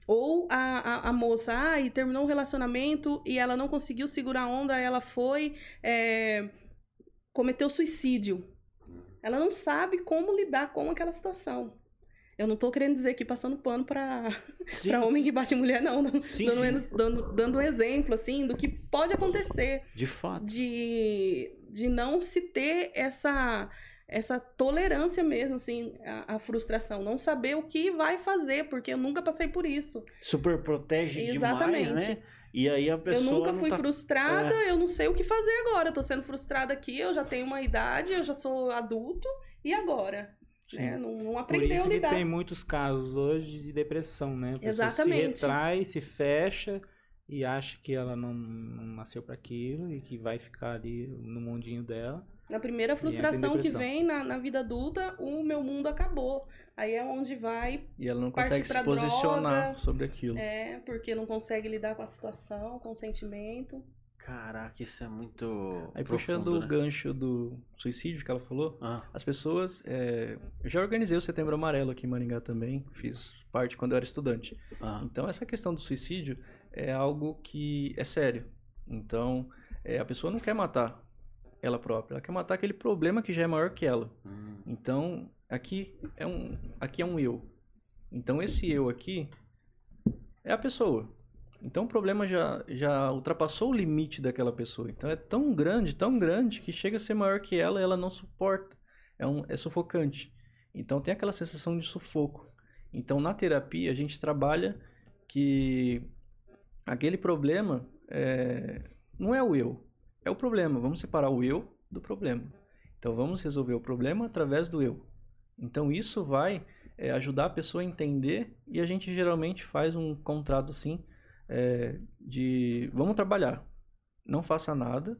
Ou a, a, a moça, ah, e terminou um relacionamento e ela não conseguiu segurar a onda, ela foi, é, cometeu suicídio. Ela não sabe como lidar com aquela situação. Eu não tô querendo dizer aqui passando pano pra homem que bate mulher, não. Sim, dando, sim. menos- dando, dando um exemplo, assim, do que pode acontecer De fato. de, de não se ter essa essa tolerância mesmo, assim, à, à frustração. Não saber o que vai fazer, porque eu nunca passei por isso. Super protege Exatamente. demais, né? E aí a pessoa eu nunca fui tá... frustrada, eu não sei o que fazer agora. Eu tô sendo frustrada aqui, eu já tenho uma idade, eu já sou adulto, e agora? Né? Não, não Por aprendeu isso a que lidar. tem muitos casos hoje de depressão, né? A pessoa Exatamente. se retrai, se fecha e acha que ela não, não nasceu para aquilo e que vai ficar ali no mundinho dela. Na primeira frustração que vem na, na vida adulta, o meu mundo acabou. Aí é onde vai, E ela não consegue se posicionar droga. sobre aquilo. é, porque não consegue lidar com a situação, com o sentimento. Caraca, isso é muito. Aí profundo, puxando o né? gancho do suicídio que ela falou, Ah, as pessoas. é, Eu já organizei o Setembro Amarelo aqui em Maringá também, fiz parte quando eu era estudante. ah, Então, essa questão do suicídio é algo que é sério. Então, é, a pessoa não quer matar ela própria, ela quer matar aquele problema que já é maior que ela. hum, Então, aqui é um, aqui é um eu. Então, esse eu aqui é a pessoa. Então, o problema já, já ultrapassou o limite daquela pessoa. Então, é tão grande, tão grande, que chega a ser maior que ela e ela não suporta. É, um, é sufocante. Então, tem aquela sensação de sufoco. Então, na terapia, a gente trabalha que aquele problema é, não é o eu, é o problema. Vamos separar o eu do problema. Então vamos resolver o problema através do eu. Então isso vai é, ajudar a pessoa a entender e a gente geralmente faz um contrato assim é, de vamos trabalhar, não faça nada,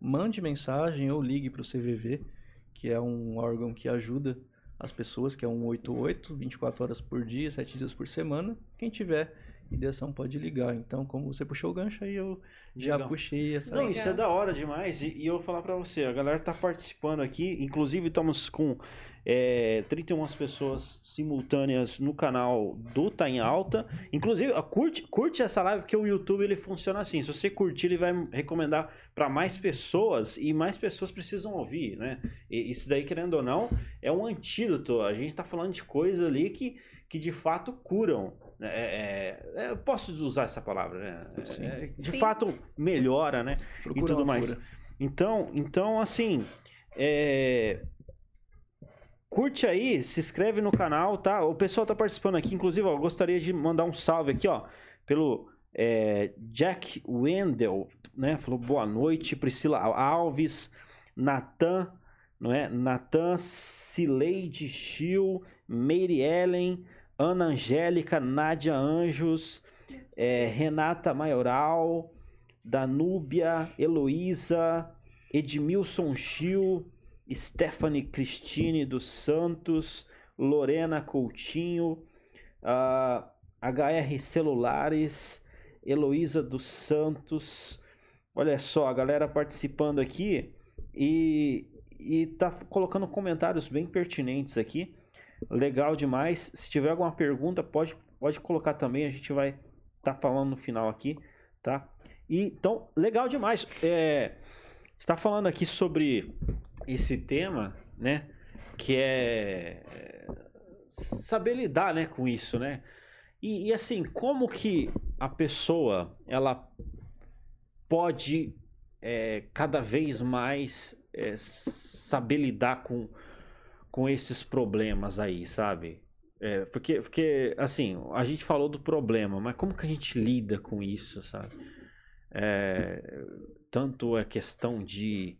mande mensagem ou ligue para o CVV, que é um órgão que ajuda as pessoas, que é um 88, 24 horas por dia, 7 dias por semana. Quem tiver ideação pode ligar. Então, como você puxou o gancho, aí eu já Legal. puxei essa. Não, isso é da hora demais. E, e eu vou falar pra você, a galera tá participando aqui. Inclusive, estamos com é, 31 pessoas simultâneas no canal do Tá em Alta. Inclusive, curte, curte essa live, porque o YouTube ele funciona assim. Se você curtir, ele vai recomendar pra mais pessoas e mais pessoas precisam ouvir, né? E isso daí, querendo ou não, é um antídoto. A gente tá falando de coisas ali que, que de fato curam. É, é, é, eu posso usar essa palavra, né? Sim. É, de Sim. fato, melhora, né? Procura e tudo mais. cura. Então, então assim, é, curte aí, se inscreve no canal, tá? O pessoal tá participando aqui, inclusive, ó, eu gostaria de mandar um salve aqui, ó, pelo é, Jack Wendell, né? Falou boa noite, Priscila Alves, Natan, não é? Natan, Cileide Chiu, Mary Ellen, Ana Angélica, Nádia Anjos, é, Renata Maioral, Danúbia, Heloísa, Edmilson Gil, Stephanie Cristine dos Santos, Lorena Coutinho, ah, HR Celulares, Heloísa dos Santos. Olha só, a galera participando aqui e, e tá colocando comentários bem pertinentes aqui. Legal demais. Se tiver alguma pergunta, pode, pode colocar também. A gente vai estar falando no final aqui, tá? E, então, legal demais. É, está falando aqui sobre esse tema, né? Que é, é, saber lidar, né, com isso, né? E, e, assim, como que a pessoa ela pode é, cada vez mais é, saber lidar com, com esses problemas aí, sabe? É, porque, porque, assim, a gente falou do problema, mas como que a gente lida com isso, sabe? É, tanto a questão de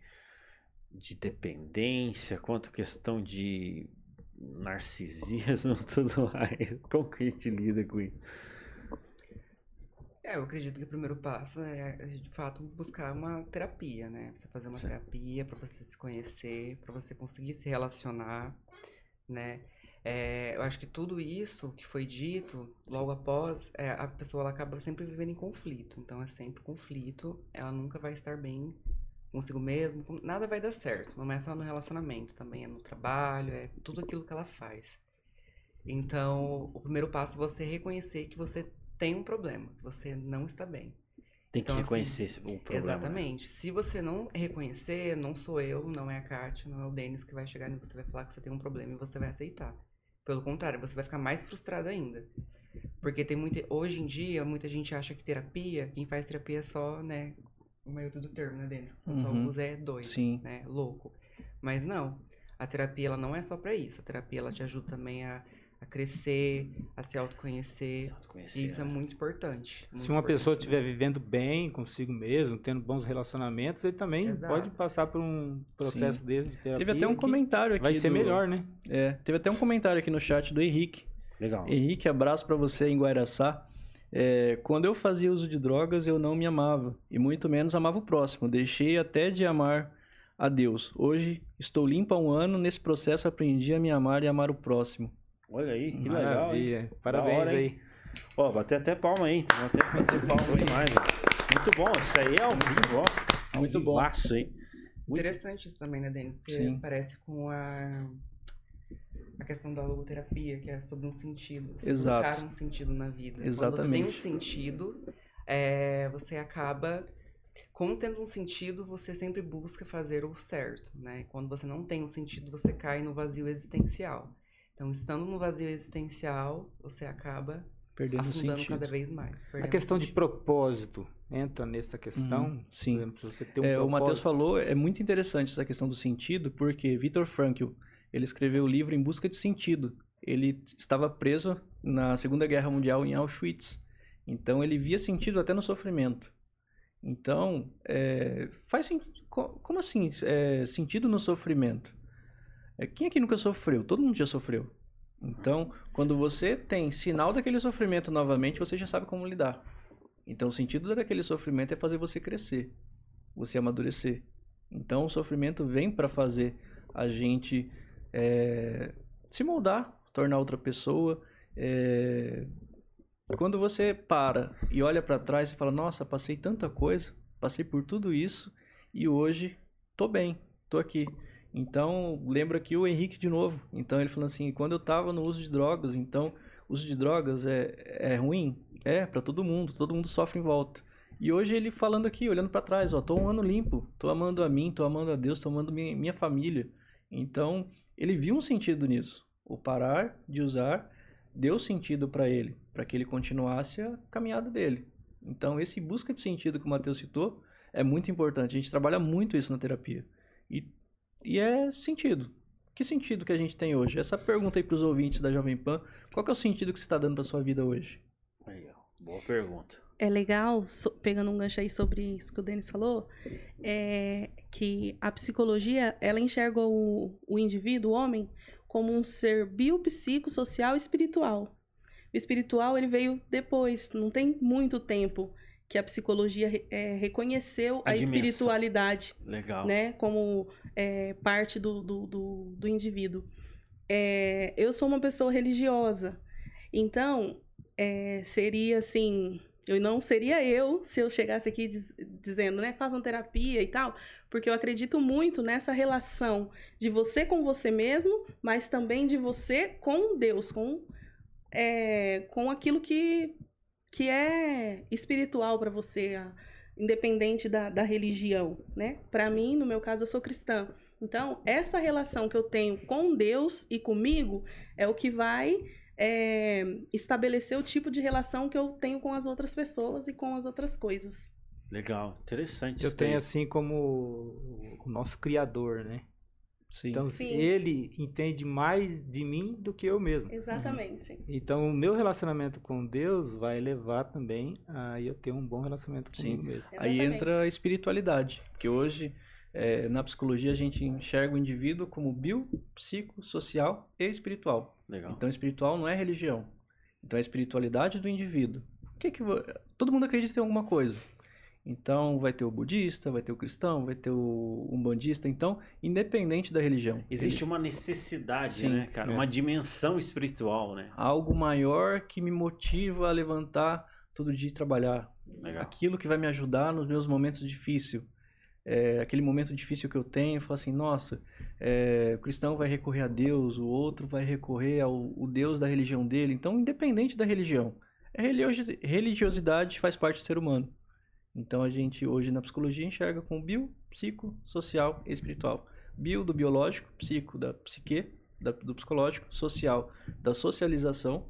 de dependência, quanto questão de narcisismo tudo mais. Como que a gente lida com isso? É, eu acredito que o primeiro passo é, de fato, buscar uma terapia, né? Você fazer uma Sim. terapia para você se conhecer, para você conseguir se relacionar, né? É, eu acho que tudo isso que foi dito logo após, é, a pessoa ela acaba sempre vivendo em conflito. Então é sempre conflito, ela nunca vai estar bem consigo mesmo, nada vai dar certo. Não é só no relacionamento, também é no trabalho, é tudo aquilo que ela faz. Então, o primeiro passo é você reconhecer que você tem um problema, você não está bem. Tem Então, que assim, reconhecer esse, o problema. né? Exatamente. Se você não reconhecer, não sou eu, não é a Kátia, não é o Denis que vai chegar e você vai falar que você tem um problema e você vai aceitar. Pelo contrário, você vai ficar mais frustrado ainda. Porque tem muita. Hoje em dia, muita gente acha que terapia, quem faz terapia é só, né? O maioria do termo, né, Denis? Só Uhum. o Zé é doido, Sim. né? Louco. Mas não. A terapia, ela não é só pra isso. A terapia, ela te ajuda também a, a crescer, a se autoconhecer. Autoconhecer, E isso é né? muito importante. muito Se uma pessoa importante estiver vivendo bem consigo mesmo, tendo bons relacionamentos, ele também Exato. pode passar por um processo desse de terapia. Teve até um comentário aqui. Vai ser do- melhor, né? É, teve até um comentário aqui no chat do Henrique. Legal. Henrique, abraço pra você em Guaraçá. É, quando eu fazia uso de drogas, eu não me amava e muito menos amava o próximo. Deixei até de amar a Deus. Hoje estou limpo há um ano. Nesse processo aprendi a me amar e amar o próximo. Olha aí, que legal, hein? Maravilha. Parabéns hora, hein? aí. Ó, bater até palma aí. Vou até bater palma demais. ó. Muito bom, isso aí é ao vivo, ó. Muito bom. hein? Muito Interessante isso também, né, Denis? Porque Sim. parece com a, a questão da logoterapia, que é sobre um sentido. Você Exato. buscar um sentido na vida. Quando você Exatamente. tem um sentido, é, você acaba... Com tendo um sentido, você sempre busca fazer o certo, né? Quando você não tem um sentido, você cai no vazio existencial. Então, estando no vazio existencial, você acaba Perdendo afundando sentido. cada vez mais. A questão de sentido. propósito entra nessa questão. Uhum, sim. Por exemplo, se você tem um É, o. Matheus falou, é muito interessante essa questão do sentido, porque Viktor Frankl, ele escreveu o livro Em Busca de Sentido. Ele estava preso na Segunda Guerra Mundial em Auschwitz. Então, ele via sentido até no sofrimento. Então, é, faz como assim é, sentido no sofrimento? É, quem aqui nunca sofreu? Todo mundo já sofreu. Então, quando você tem sinal daquele sofrimento novamente, você já sabe como lidar. Então, o sentido daquele sofrimento é fazer você crescer, você amadurecer. Então, o sofrimento vem para fazer a gente é, se moldar, tornar outra pessoa. é, Quando você para e olha para trás e fala: Nossa, passei tanta coisa, passei por tudo isso e hoje tô bem, tô aqui. Então, lembra aqui o Henrique de novo. Então, ele falou assim: quando eu estava no uso de drogas, então, uso de drogas é, é ruim? É, para todo mundo, todo mundo sofre em volta. E hoje ele falando aqui, olhando para trás, ó, tô um ano limpo, tô amando a mim, tô amando a Deus, tô amando minha, minha família. Então, ele viu um sentido nisso. O parar de usar deu sentido para ele, para que ele continuasse a caminhada dele. Então, esse busca de sentido que o Matheus citou é muito importante. A gente trabalha muito isso na terapia. E, e é sentido. Que sentido que a gente tem hoje? Essa pergunta aí para os ouvintes da Jovem Pan. Qual que é o sentido que você está dando para sua vida hoje? Aí, ó. Boa pergunta. é legal, so- pegando um gancho aí sobre isso que o Denis falou, é que a psicologia, ela enxerga o, o indivíduo, o homem, como um ser biopsicossocial e espiritual. O espiritual, ele veio depois, não tem muito tempo que a psicologia é, reconheceu A a, espiritualidade Legal. né, como é, parte do, do, do, do indivíduo. É, eu sou uma pessoa religiosa, então é, seria assim, eu não seria eu se eu chegasse aqui diz- dizendo, né, façam terapia e tal, porque eu acredito muito nessa relação de você com você mesmo, mas também de você com Deus, com é, com aquilo que que é espiritual para você, independente da, da religião, né? Para mim, no meu caso, eu sou cristã. Então, essa relação que eu tenho com Deus e comigo é o que vai é, estabelecer o tipo de relação que eu tenho com as outras pessoas e com as outras coisas. Legal. Interessante Eu tenho assim como o nosso criador, né? Sim. Então, Sim. ele entende mais de mim do que eu mesmo. Exatamente. Então, o meu relacionamento com Deus vai levar também a eu ter um bom relacionamento Sim. comigo mesmo. Aí Exatamente. entra a espiritualidade, que hoje É, na psicologia, a gente enxerga o indivíduo como bio, psico, social e espiritual. Legal. Então, espiritual não é religião. Então, é a espiritualidade do indivíduo. O que que Todo mundo acredita em alguma coisa. Então, vai ter o budista, vai ter o cristão, vai ter o umbandista. Então, independente da religião. Existe uma necessidade, Sim, né, cara? é. Uma dimensão espiritual, né? algo maior que me motiva a levantar todo dia e trabalhar. Legal. Aquilo que vai me ajudar nos meus momentos difíceis. É, aquele momento difícil que eu tenho, eu falo assim, nossa, é, o cristão vai recorrer a Deus, o outro vai recorrer ao o Deus da religião dele. Então, independente da religião, a religiosi- religiosidade faz parte do ser humano. Então, a gente hoje na psicologia enxerga com bio, psico, social e espiritual. Bio do biológico, psico da psique, da- do psicológico, social da socialização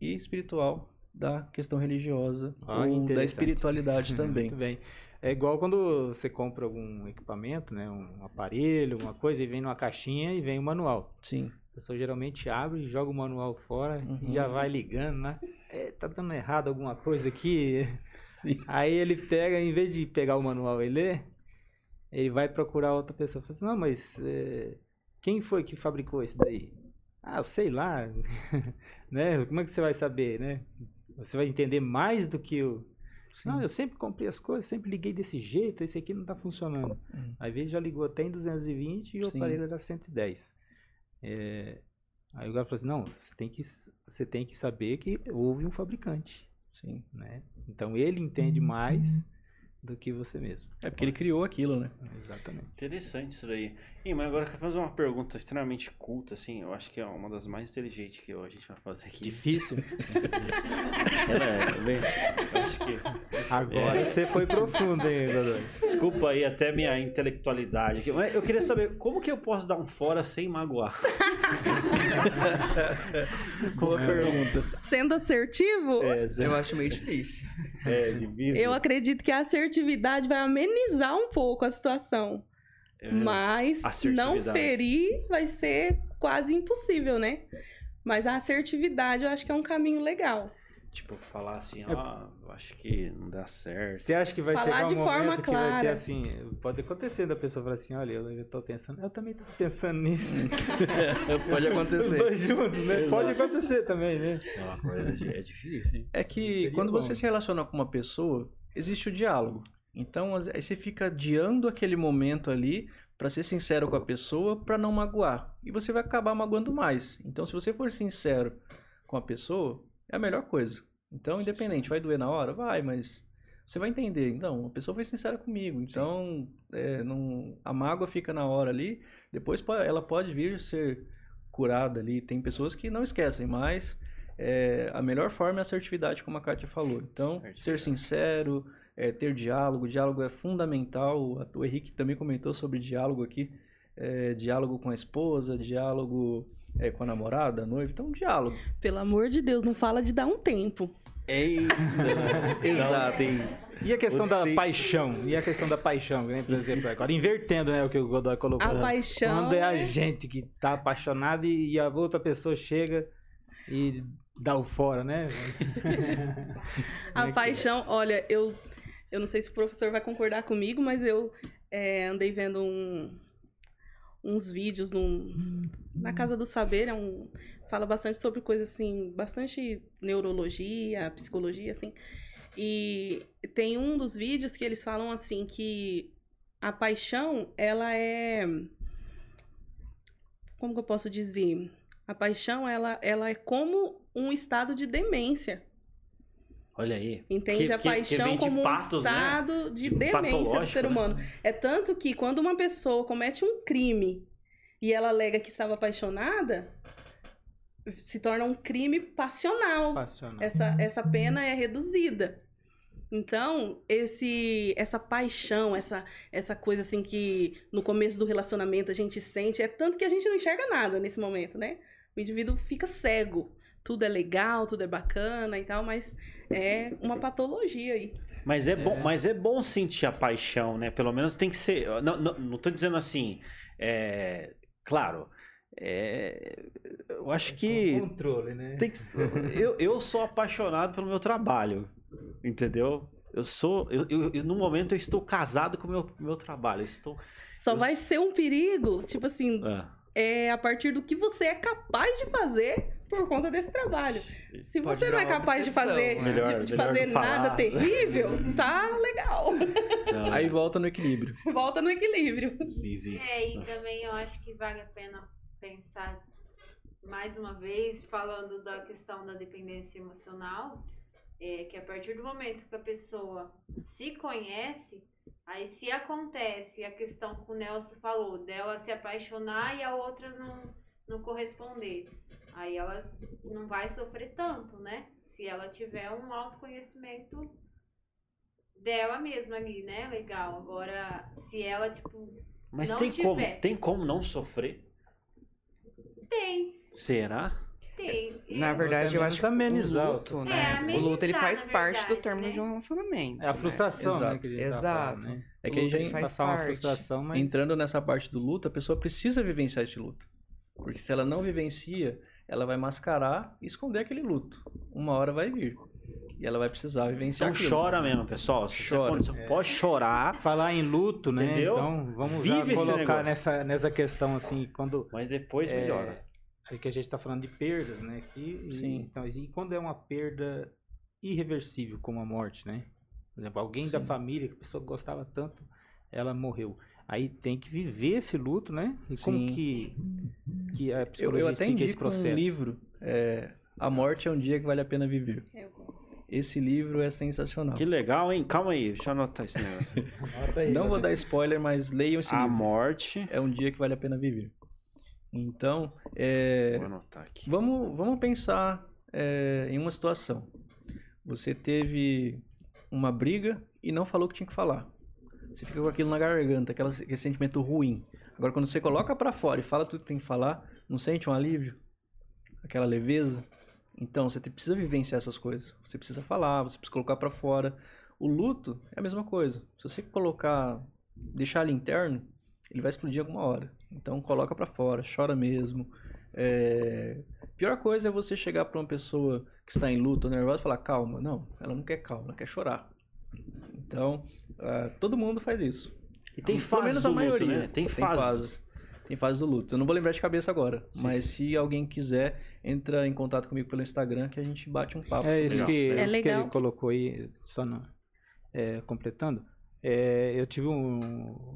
e espiritual da questão religiosa Ah, ou da espiritualidade também. Muito bem. É igual quando você compra algum equipamento, né? Um aparelho, alguma coisa, e vem numa caixinha e vem o manual. Sim. A pessoa geralmente abre, joga o manual fora Uhum. e já vai ligando, né? É, tá dando errado alguma coisa aqui. Sim. Aí ele pega, em vez de pegar o manual e ler, ele vai procurar outra pessoa. Fala assim, não, mas é, quem foi que fabricou isso daí? Ah, eu sei lá. né? Como é que você vai saber, né? Você vai entender mais do que o... Sim. Não, eu sempre comprei as coisas, sempre liguei desse jeito, esse aqui não tá funcionando. Hum. Aí veio já ligou até em 220 e o Sim. aparelho era 110. É, Aí o cara falou assim, não, você tem que, você tem que saber que houve um fabricante, Sim. né? Então ele entende mais do que você mesmo. É porque ele criou aquilo, né? Exatamente. Interessante isso daí. Ih, mas agora eu quero fazer uma pergunta extremamente culta, assim. Eu acho que é uma das mais inteligentes que a gente vai fazer aqui. Difícil. Ela é, bem, eu acho que. Agora você foi profundo, hein, Dodô? Desculpa aí até minha intelectualidade aqui. Mas eu queria saber como que eu posso dar um fora sem magoar. Boa pergunta. Sendo assertivo, É, Eu acho meio difícil. é difícil. eu acredito que a assertividade vai amenizar um pouco a situação. É, Mas não ferir vai ser quase impossível, né? Mas a assertividade eu acho que é um caminho legal. Tipo, falar assim, ó, eu acho que não dá certo. Você acha que vai Falar chegar um de forma momento que vai ter clara. assim, pode acontecer da pessoa falar assim, olha, eu, eu tô pensando, eu também tô pensando nisso. Pode Os acontecer. dois juntos, né? Exato. Pode acontecer também, né? É uma coisa de- é difícil, hein? É que Seria quando bom. você se relaciona com uma pessoa, existe o diálogo. Então, aí você fica adiando aquele momento ali para ser sincero com a pessoa, para não magoar. E você vai acabar magoando mais. Então, se você for sincero com a pessoa, é a melhor coisa. Então, independente, vai doer na hora? Vai, mas você vai entender. Então, a pessoa foi sincera comigo. Então, é, não, a mágoa fica na hora ali. Depois po- ela pode vir ser curada ali. Tem pessoas que não esquecem, mas é, a melhor forma é a assertividade, como a Kátia falou. Então, ser sincero, é, ter diálogo. Diálogo é fundamental. O Henrique também comentou sobre diálogo aqui. É, diálogo com a esposa, diálogo é, com a namorada, a noiva. Então, diálogo. Pelo amor de Deus, não fala de dar um tempo. Eita! Exato. Tem... E a questão da paixão? E a questão da paixão, né? por exemplo, agora invertendo né, o que o Godoy colocou. A paixão. Quando é a né? gente que tá apaixonado e e a outra pessoa chega e dá o fora, né? A é que paixão, olha, eu, eu não sei se o professor vai concordar comigo, mas eu é, andei vendo um- uns vídeos num- na Casa do Saber, é um, fala bastante sobre coisas assim, bastante neurologia, psicologia, assim. E tem um dos vídeos que eles falam assim que a paixão, ela é. Como que eu posso dizer? A paixão, ela, ela é como um estado de demência. Olha aí. Entende? Que- a que- que paixão vem de como patos, um né? estado de Tipo, demência do ser né? humano. É tanto que quando uma pessoa comete um crime e ela alega que estava apaixonada, se torna um crime passional. Passional. Essa, essa pena é reduzida. Então, esse, essa paixão, essa, essa coisa assim que no começo do relacionamento a gente sente, é tanto que a gente não enxerga nada nesse momento, né? O indivíduo fica cego. Tudo é legal, tudo é bacana e tal, mas é uma patologia aí. Mas é, bom, É. mas é bom sentir a paixão, né? Pelo menos tem que ser. Não, não, não tô dizendo assim. É, claro. é, eu acho que. Com controle, né? Tem que eu, eu sou apaixonado pelo meu trabalho. Entendeu? eu sou. Eu, eu- no momento eu estou casado com o meu, meu trabalho. Estou. Só Eu vai ser um perigo, tipo assim, Ah, é a partir do que você é capaz de fazer por conta desse trabalho. Se Pode você não é capaz de fazer, né? de- Melhor- de, melhor fazer nada terrível, tá legal. não, Aí volta no equilíbrio. Volta no equilíbrio. sim, sim. É, e também eu acho que vale a pena pensar mais uma vez, falando da questão da dependência emocional, é que a partir do momento que a pessoa se conhece, aí se acontece a questão que o Nelson falou, dela se apaixonar e a outra não, não corresponder, aí ela não vai sofrer tanto, né? Se ela tiver um autoconhecimento dela mesma ali, né? Legal. Agora, se ela, tipo, Mas Não tem como, tiver. tem como não sofrer? tem, Será? tem. Na verdade, eu acho que amenizar o luto, sofrimento. né? É, amenizar, o luto ele faz parte do verdade, término né? de um relacionamento. É a né? frustração, né? Exato. Que a gente tá Exato. falando, né? É que a gente faz Passar uma parte. frustração, mas... Entrando nessa parte do luto, a pessoa precisa vivenciar esse luto. Porque se ela não vivencia, ela vai mascarar e esconder aquele luto. Uma hora vai vir. E ela vai precisar vivenciar Então aquilo. chora mesmo, pessoal. Se Chora. Você pode, pode chorar, Falar em luto, né? Entendeu? Então, vamos Vive já esse colocar nessa, nessa questão, assim, quando... mas depois é, melhora. Aí que a gente tá falando de perdas, né? Que, e- Sim. Então, e quando é uma perda irreversível, como a morte, né? Por exemplo, alguém da Sim. família que a pessoa gostava tanto, ela morreu. Aí tem que viver esse luto, né? E como Sim. que, que a Eu, psicologia eu até explica esse indico um processo? livro, é, A Morte é um Dia que Vale a Pena Viver. Eu gosto. Esse livro é sensacional. Que legal, hein? Calma aí, deixa eu anotar esse negócio. Aí, Não vou dar spoiler, mas leiam esse A livro. morte. É um dia que vale a pena viver. Então, é, Vou anotar aqui. Vamos, vamos pensar é, em uma situação. Você teve uma briga e não falou o que tinha que falar. Você fica com aquilo na garganta, aquele sentimento ruim. Agora, quando você coloca pra fora e fala tudo que tem que falar, não sente um alívio? Aquela leveza? Então, você precisa vivenciar essas coisas. Você precisa falar, você precisa colocar pra fora. O luto é a mesma coisa. Se você colocar, deixar ele interno, ele vai explodir alguma hora. Então, coloca pra fora, chora mesmo. É, Pior coisa é você chegar pra uma pessoa que está em luto, nervosa, e falar calma. Não, ela não quer calma, ela quer chorar. Então, ah, todo mundo faz isso. E tem Pelo fases menos do a luto, maioria. né? Tem fases. fases. Tem fases do luto. Eu não vou lembrar de cabeça agora, Sim, mas se alguém quiser, entra em contato comigo pelo Instagram que a gente bate um papo. É sobre isso que, É isso que ele colocou aí, só no- é, completando. É, eu tive um.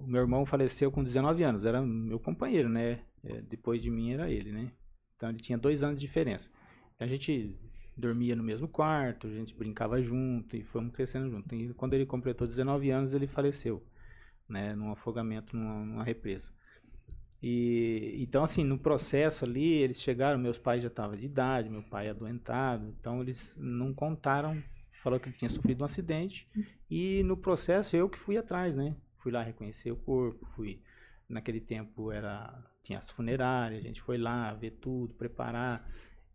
Meu irmão faleceu com 19 anos, era meu companheiro, né? É, depois de mim era ele, né? Então ele tinha dois anos de diferença. Então a gente dormia no mesmo quarto, a gente brincava junto e fomos crescendo junto. E quando ele completou 19 anos, ele faleceu, né? Num afogamento numa, numa represa. E então assim, no processo ali, eles chegaram, meus pais já estavam de idade, meu pai adoentado, então eles não contaram, falou que ele tinha sofrido um acidente e no processo eu que fui atrás, né? Fui lá reconhecer o corpo, fui naquele tempo era tinha as funerárias, a gente foi lá ver tudo, preparar.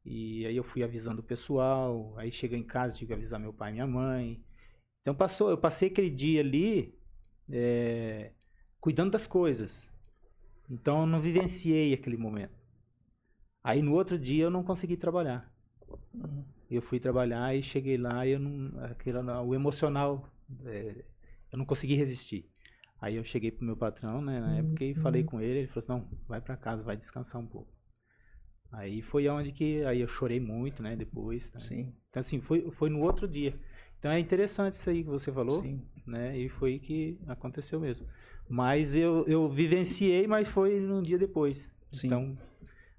E aí eu fui avisando o pessoal, aí cheguei em casa, tive que avisar meu pai e minha mãe. Então passou, eu passei aquele dia ali é, cuidando das coisas. Então eu não vivenciei aquele momento. Aí no outro dia eu não consegui trabalhar. Eu fui trabalhar e cheguei lá e eu não, aquilo, o emocional, é, eu não consegui resistir. Aí eu cheguei pro meu patrão, né, na época e falei com ele, ele falou assim, não, vai para casa, vai descansar um pouco. Aí foi onde que, aí eu chorei muito, né, depois. né. Sim, Então assim, foi, foi no outro dia. Então é interessante isso aí que você falou sim. né? E foi que aconteceu mesmo. Mas eu, eu vivenciei, mas foi num dia depois. Sim. Então,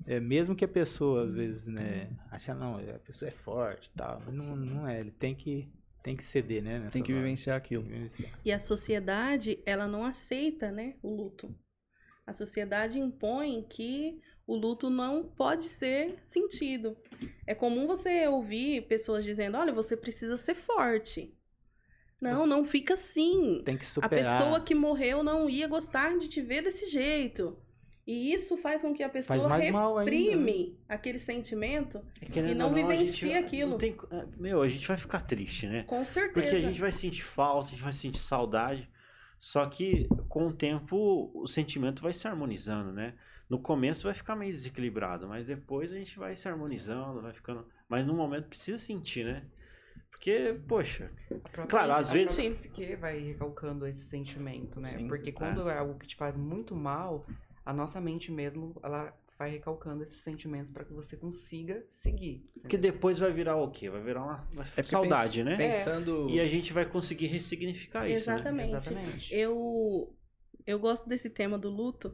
é, mesmo que a pessoa, às vezes, né, acha, não, a pessoa é forte e tal, mas não, não é, ele tem que, tem que ceder, né? Tem que horas. vivenciar aquilo. Vivenciar. E a sociedade, ela não aceita, né, o luto. A sociedade impõe que o luto não pode ser sentido. É comum você ouvir pessoas dizendo: olha, você precisa ser forte. Não, Você- não fica assim. Tem que A superar. pessoa que morreu não ia gostar de te ver desse jeito. E isso faz com que a pessoa ainda, né? reprime aquele sentimento, E, querendo E não a vivencia vai- aquilo. não tem- meu, a gente vai ficar triste, né? com certeza. Porque a gente vai sentir falta, a gente vai sentir saudade. Só que com o tempo o sentimento vai se harmonizando, né? No começo vai ficar meio desequilibrado, mas depois a gente vai se harmonizando, vai ficando. Mas no momento precisa sentir, né? Porque, poxa, A Claro, às a vezes- própria psique vai recalcando esse sentimento, né? Sim. Porque quando é. algo que te faz muito mal, a nossa mente mesmo, ela vai recalcando esses sentimentos para que você consiga seguir. que depois vai virar o quê? Vai virar uma, uma É saudade, pens- né? Pensando. E a gente vai conseguir ressignificar isso, né? Exatamente. Exatamente. Eu, eu gosto desse tema do luto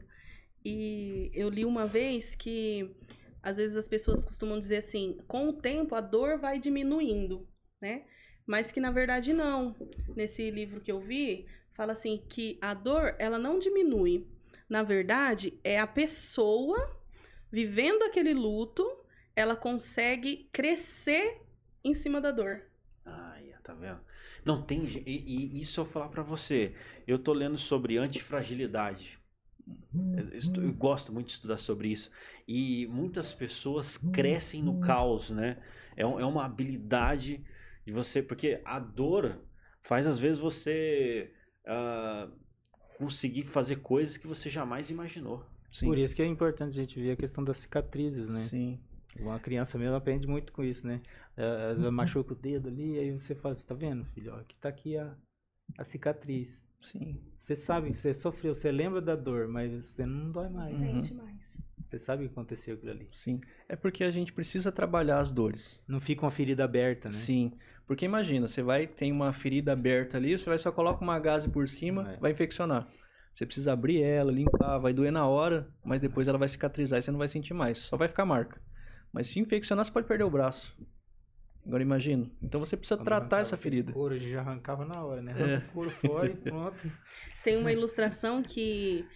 e eu li uma vez que às vezes as pessoas costumam dizer assim, com o tempo a dor vai diminuindo, né? Mas que na verdade não. Nesse livro que eu vi, fala assim que a dor, ela não diminui. Na verdade, é a pessoa vivendo aquele luto, ela consegue crescer em cima da dor. Ai, tá vendo? Não tem. E, e isso eu vou falar pra você. Eu tô lendo sobre antifragilidade. Eu, gosto muito de estudar sobre isso. E muitas pessoas crescem no caos, né? É, um- é uma habilidade de você. Porque a dor faz, às vezes, você ah, conseguir fazer coisas que você jamais imaginou. Sim. Por isso que é importante a gente ver a questão das cicatrizes, né? Sim. Uma criança mesmo aprende muito com isso, né? Às vezes machuca o dedo ali, aí você fala, você tá vendo, filho? Ó, aqui tá aqui a, a cicatriz. Sim. Você sabe, você sofreu, você lembra da dor, mas você não dói mais. Uhum. Sente mais. Você sabe o que aconteceu aquilo ali. Sim. É porque a gente precisa trabalhar as dores. Não fica uma ferida aberta, né? Sim. Porque imagina, você vai, tem uma ferida aberta ali, você vai só coloca uma gase por cima, É. vai infeccionar. Você precisa abrir ela, limpar, vai doer na hora, mas depois ela vai cicatrizar e você não vai sentir mais, só vai ficar marca. Mas se infeccionar, você pode perder o braço. Agora imagina. Então você precisa Quando tratar essa ferida. Couro, a gente já arrancava na hora, né? É. Arranca o couro fora e pronto. Tem uma ilustração que,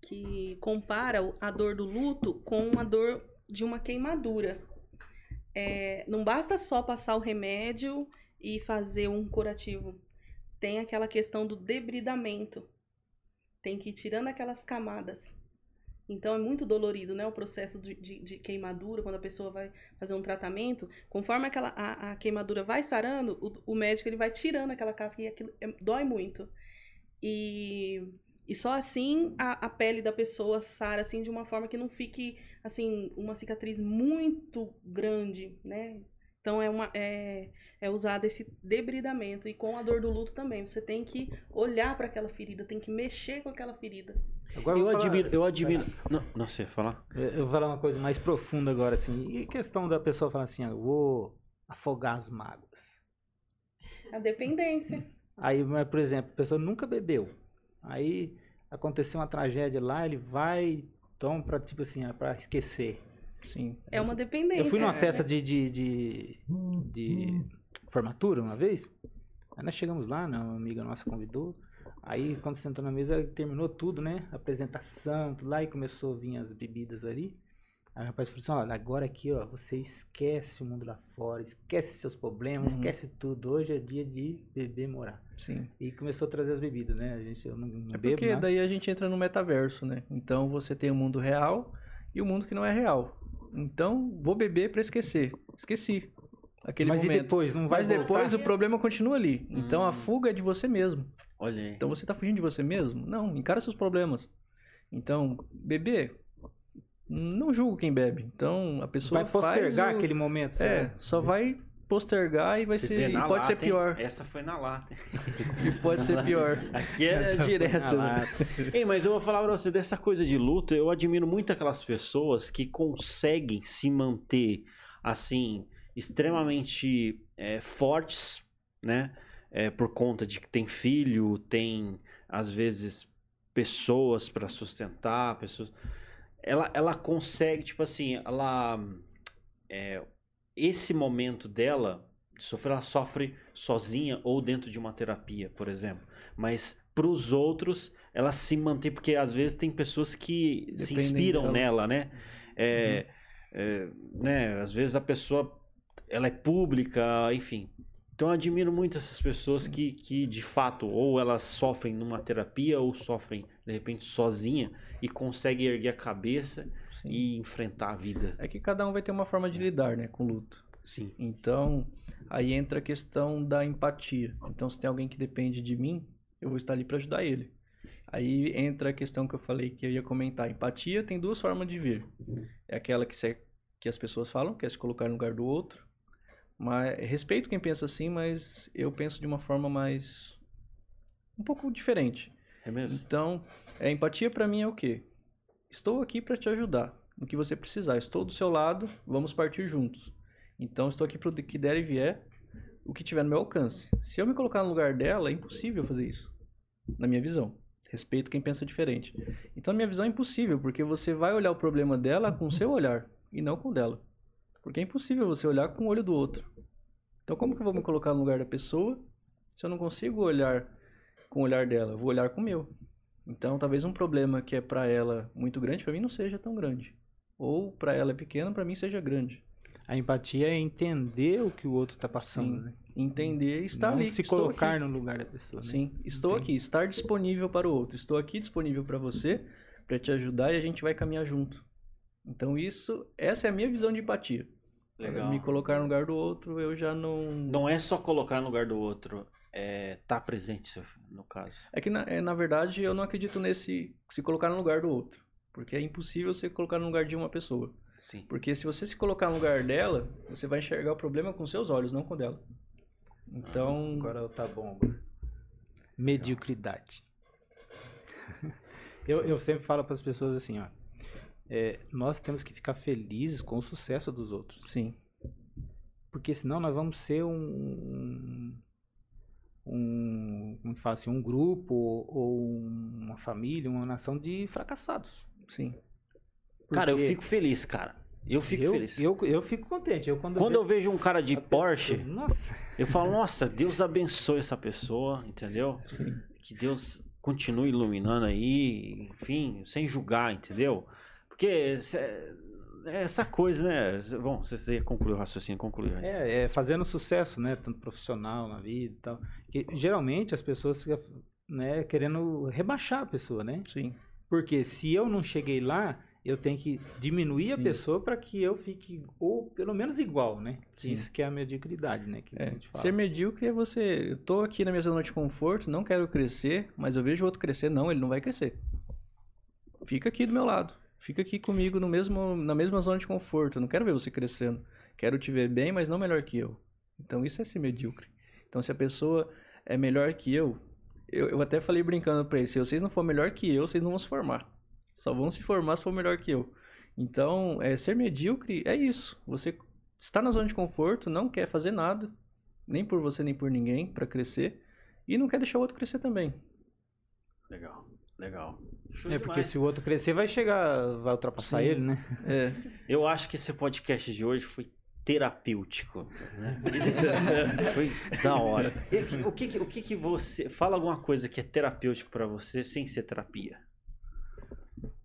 que compara o- a dor do luto com a dor de uma queimadura. É, não basta só passar o remédio e fazer um curativo. Tem aquela questão do debridamento. Tem que ir tirando aquelas camadas. Então é muito dolorido, né? O processo de, de- de queimadura, quando a pessoa vai fazer um tratamento. Conforme aquela, a, a queimadura vai sarando, o, o médico ele vai tirando aquela casca e aquilo é- dói muito. E, e só assim a, a pele da pessoa sara assim de uma forma que não fique assim uma cicatriz muito grande, né? Então é uma é, é usado esse debridamento e com a dor do luto também. Você tem que olhar para aquela ferida, tem que mexer com aquela ferida. Agora Eu vou falar- admiro, eu admiro. Não, não sei falar. Eu eu vou falar uma coisa mais profunda agora, assim. E questão da pessoa falar assim, ah, eu vou afogar as mágoas. A dependência. Aí, mas, por exemplo, a pessoa nunca bebeu. Aí aconteceu uma tragédia lá, ele vai, toma pra, tipo assim, pra esquecer. Sim. É uma dependência. Eu fui numa né? festa de, de, de, de formatura uma vez. Aí nós chegamos lá, né, uma amiga nossa convidou. Aí quando sentou na mesa, terminou tudo, né? Apresentação, tudo lá, e começou a vir as bebidas ali. Aí o rapaz falou assim, olha, agora aqui, ó, você esquece o mundo lá fora, esquece seus problemas, Uhum. esquece tudo. Hoje é dia de beber e morar. Sim. E começou a trazer as bebidas, né? A gente, eu não, não É bebo porque nada. daí a gente entra no metaverso, né? Então você tem o mundo real e o mundo que não é real. Então, vou beber pra esquecer. Esqueci. Aquele Mas e momento. depois? Não vai Mas depois voltar? o problema continua ali. Então a Hum. fuga é de você mesmo. Olha aí. Então você tá fugindo de você mesmo? Não, encara seus problemas. Então, beber, não julgo quem bebe. Então a pessoa vai postergar faz o... aquele momento. É, sabe? só vai postergar e vai Você ser e pode ser lata, hein? pior. Essa foi na lata. hein? E pode ser pior. Aqui é direto. né? Ei, mas eu vou falar pra você dessa coisa de luto. Eu admiro muito aquelas pessoas que conseguem se manter assim extremamente é, fortes, né? É, por conta de que tem filho, tem às vezes pessoas para sustentar, pessoas. Ela, ela consegue, tipo assim, ela é, esse momento dela de sofrer, ela sofre sozinha ou dentro de uma terapia, por exemplo. Mas para os outros, ela se mantém, porque às vezes tem pessoas que se Dependem inspiram dela. nela, né? É, é, né? Às vezes a pessoa ela é pública, enfim. Então eu admiro muito essas pessoas que, que de fato ou elas sofrem numa terapia ou sofrem de repente sozinha e conseguem erguer a cabeça Sim. e enfrentar a vida. É que cada um vai ter uma forma de lidar, né, com o luto. Sim. Então, aí entra a questão da empatia. Então, se tem alguém que depende de mim, eu vou estar ali para ajudar ele. Aí entra a questão que eu falei que eu ia comentar. Empatia tem duas formas de vir. É aquela que, se- que as pessoas falam, que é se colocar no lugar do outro. Mas respeito quem pensa assim, mas eu penso de uma forma mais um pouco diferente. É mesmo? Então, a empatia para mim é o quê? Estou aqui para te ajudar no que você precisar. Estou do seu lado, vamos partir juntos. Então, estou aqui para o que der e vier, o que tiver no meu alcance. Se eu me colocar no lugar dela, é impossível fazer isso, na minha visão. Respeito quem pensa diferente. Então, na minha visão é impossível, porque você vai olhar o problema dela com o seu olhar e não com o dela. Porque é impossível você olhar com o olho do outro. Então, como que eu vou me colocar no lugar da pessoa se eu não consigo olhar com o olhar dela? Eu vou olhar com o meu. Então, talvez um problema que é para ela muito grande, para mim não seja tão grande. Ou para ela é pequeno, para mim seja grande. A empatia é entender o que o outro está passando, Sim. né? Entender e estar Não ali. se colocar aqui. no lugar da pessoa. né? Sim, estou Entendi. aqui, estar disponível para o outro. Estou aqui disponível para você, para te ajudar e a gente vai caminhar junto. Então isso, essa é a minha visão de empatia. Legal. Me colocar no lugar do outro, eu já não. Não é só colocar no lugar do outro, é estar presente, no caso. É que na, é, na verdade eu não acredito nesse se colocar no lugar do outro, porque é impossível você colocar no lugar de uma pessoa. Sim. Porque se você se colocar no lugar dela, você vai enxergar o problema com seus olhos, não com o dela. Então, Agora tá bom. Agora. Mediocridade. eu, eu sempre falo para as pessoas assim, ó. É, nós temos que ficar felizes com o sucesso dos outros. sim, Porque senão nós vamos ser um. Um, como que fala assim, um grupo ou uma família, uma nação de fracassados. sim. Cara, eu Porque fico feliz, cara. Eu fico eu, feliz. Eu, eu fico contente. Eu, quando Quando eu vejo um cara de a pessoa- Porsche, Nossa, eu falo, nossa, Deus abençoe essa pessoa, entendeu? Sim. Que Deus continue iluminando aí, enfim, sem julgar, entendeu? Porque é essa coisa, né? Bom, você, concluiu o raciocínio, concluiu. É, é fazendo sucesso, né? Tanto profissional na vida e tal. Que, geralmente as pessoas ficam né, querendo rebaixar a pessoa, né? Sim. Porque se eu não cheguei lá, eu tenho que diminuir a Sim. pessoa para que eu fique, ou pelo menos igual, né? Sim. Isso que é a mediocridade, né? Que a É, gente fala. ser medíocre é você. Eu tô aqui na minha zona de conforto, não quero crescer, mas eu vejo o outro crescer. Não, ele não vai crescer. Fica aqui do meu lado. Fica aqui comigo no mesmo, na mesma zona de conforto. Eu não quero ver você crescendo. Quero te ver bem, mas não melhor que eu. Então isso é ser medíocre. Então se a pessoa é melhor que eu, eu, eu até falei brincando pra eles, se vocês não for melhor que eu, vocês não vão se formar. Só vão se formar se for melhor que eu. Então, é, ser medíocre é isso. Você está na zona de conforto, não quer fazer nada, nem por você nem por ninguém, para crescer, e não quer deixar o outro crescer também. Legal, legal. Show É porque demais. se o outro crescer, vai chegar, vai ultrapassar Sim. ele, né? É, Eu acho que esse podcast de hoje foi terapêutico. né? foi da hora. E o que, o que que você. Fala alguma coisa que é terapêutico pra você sem ser terapia.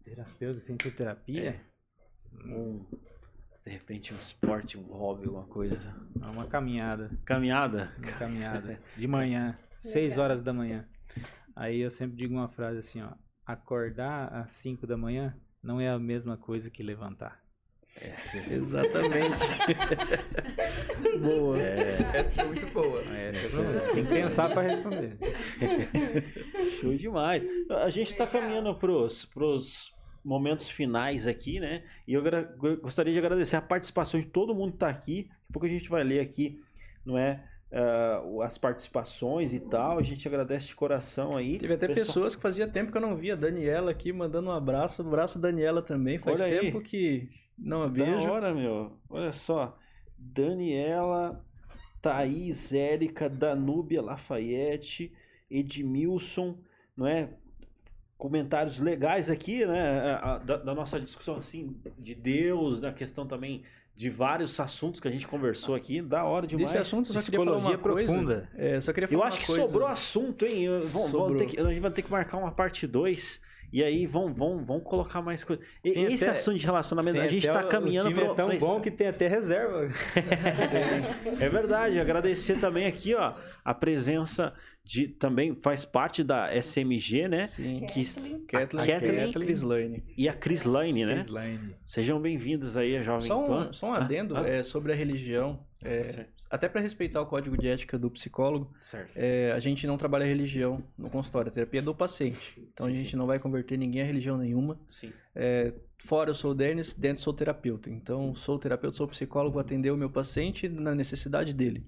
Terapeuta sem ter terapia Um, de repente um esporte, um hobby, alguma coisa. é uma caminhada. Caminhada. Uma caminhada. De manhã, 6 horas da manhã. Aí eu sempre digo uma frase assim, ó. Acordar às 5 da manhã não é a mesma coisa que levantar. exatamente. Boa. Essa foi muito boa. É, você tem que pensar para responder. Show demais. A gente tá caminhando pros, pros momentos finais aqui, né? E eu gostaria de agradecer a participação de todo mundo que tá aqui. Daqui a pouco a gente vai ler aqui, não é? O- as participações e tal. A gente agradece de coração aí. Teve até Pessoal- pessoas que fazia tempo que eu não via. Daniela aqui mandando um abraço. Abraço Daniela também. Faz Olha aí. tempo que não a Da vejo. hora, meu. Olha só. Daniela, Thaís, Érica, Danúbia, Lafayette, Edmilson, não é? Comentários legais aqui, né? Da, da nossa discussão, assim, de Deus, da questão também de vários assuntos que a gente conversou aqui. Da hora demais. Desse assunto eu só queria falar uma Psicologia coisa. profunda. É, só queria falar Eu acho que coisa. sobrou assunto, hein? Vamos, vamos Sobrou. ter que, a gente vai ter que marcar uma parte 2. E aí vão, vão, vão colocar mais coisas. E- Tem Esse até- assunto de relacionamento, a gente tá o- caminhando pra- é tão pra bom que tem até reserva. É verdade, agradecer também aqui, ó, a presença de, também faz parte da SMG, né? Sim. Que, Kathleen. Kathleen, Kathleen. Kathleen Crislane. e a Chris Lane, né? Slime. Sejam bem-vindos aí a Jovem Só Pan. um, só um Ah, adendo ah. é, sobre a religião. é, Certo, até para respeitar o código de ética do psicólogo, certo. é, a gente não trabalha religião no consultório, a terapia é do paciente. Então Sim, a gente sim. não vai converter ninguém a religião nenhuma. Sim. É, fora eu sou o Denis, dentro sou terapeuta. Então sou terapeuta, sou psicólogo, vou atender o meu paciente na necessidade dele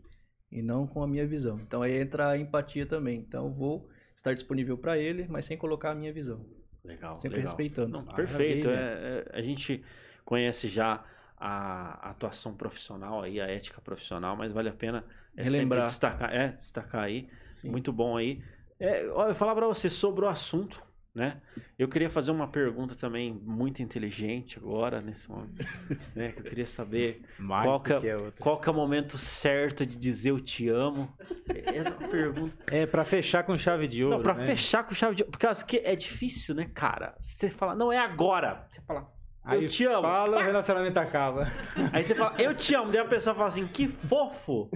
e não com a minha visão. Então aí entra a empatia também. Então eu vou estar disponível para ele, mas sem colocar a minha visão, Legal. sempre legal. respeitando. Não, perfeito. Maravilha. É, é, a gente conhece já a atuação profissional aí, a ética profissional, mas vale a pena é, Relembrar. destacar, é, destacar aí. Sim. Muito bom aí. É, olha, eu falar pra você sobre o assunto, né? Eu queria fazer uma pergunta também muito inteligente agora, nesse momento, né? Que eu queria saber Mais Qual que é- qual que é o momento certo de dizer eu te amo. Essa é uma pergunta. É, pra fechar com chave de ouro. Não, pra né? fechar com chave de Por causa que é difícil, né, cara? Você fala, não é agora. Você fala, Aí eu te amo. Fala, o relacionamento acaba. Aí você fala, eu te amo. Daí a pessoa fala assim, que fofo.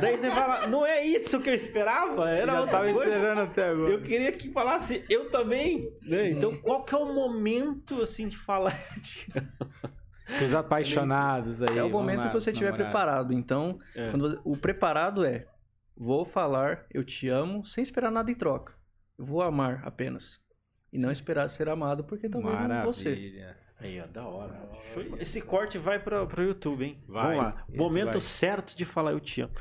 Daí você fala, não é isso que eu esperava. Era Já outra tava coisa. esperando até agora. Eu queria que falasse, eu também. né? Então, qual que é o momento, assim, de falar de Os apaixonados aí. É o momento lá, que você estiver preparado. Então, É. quando você- o preparado é: vou falar, eu te amo, sem esperar nada em troca. Eu vou amar apenas. E não esperar ser amado, porque talvez não você. Maravilha. Aí, ó, da hora. Esse corte vai para pro YouTube, hein? Vai, Vamos lá. Momento vai. certo de falar eu te amo.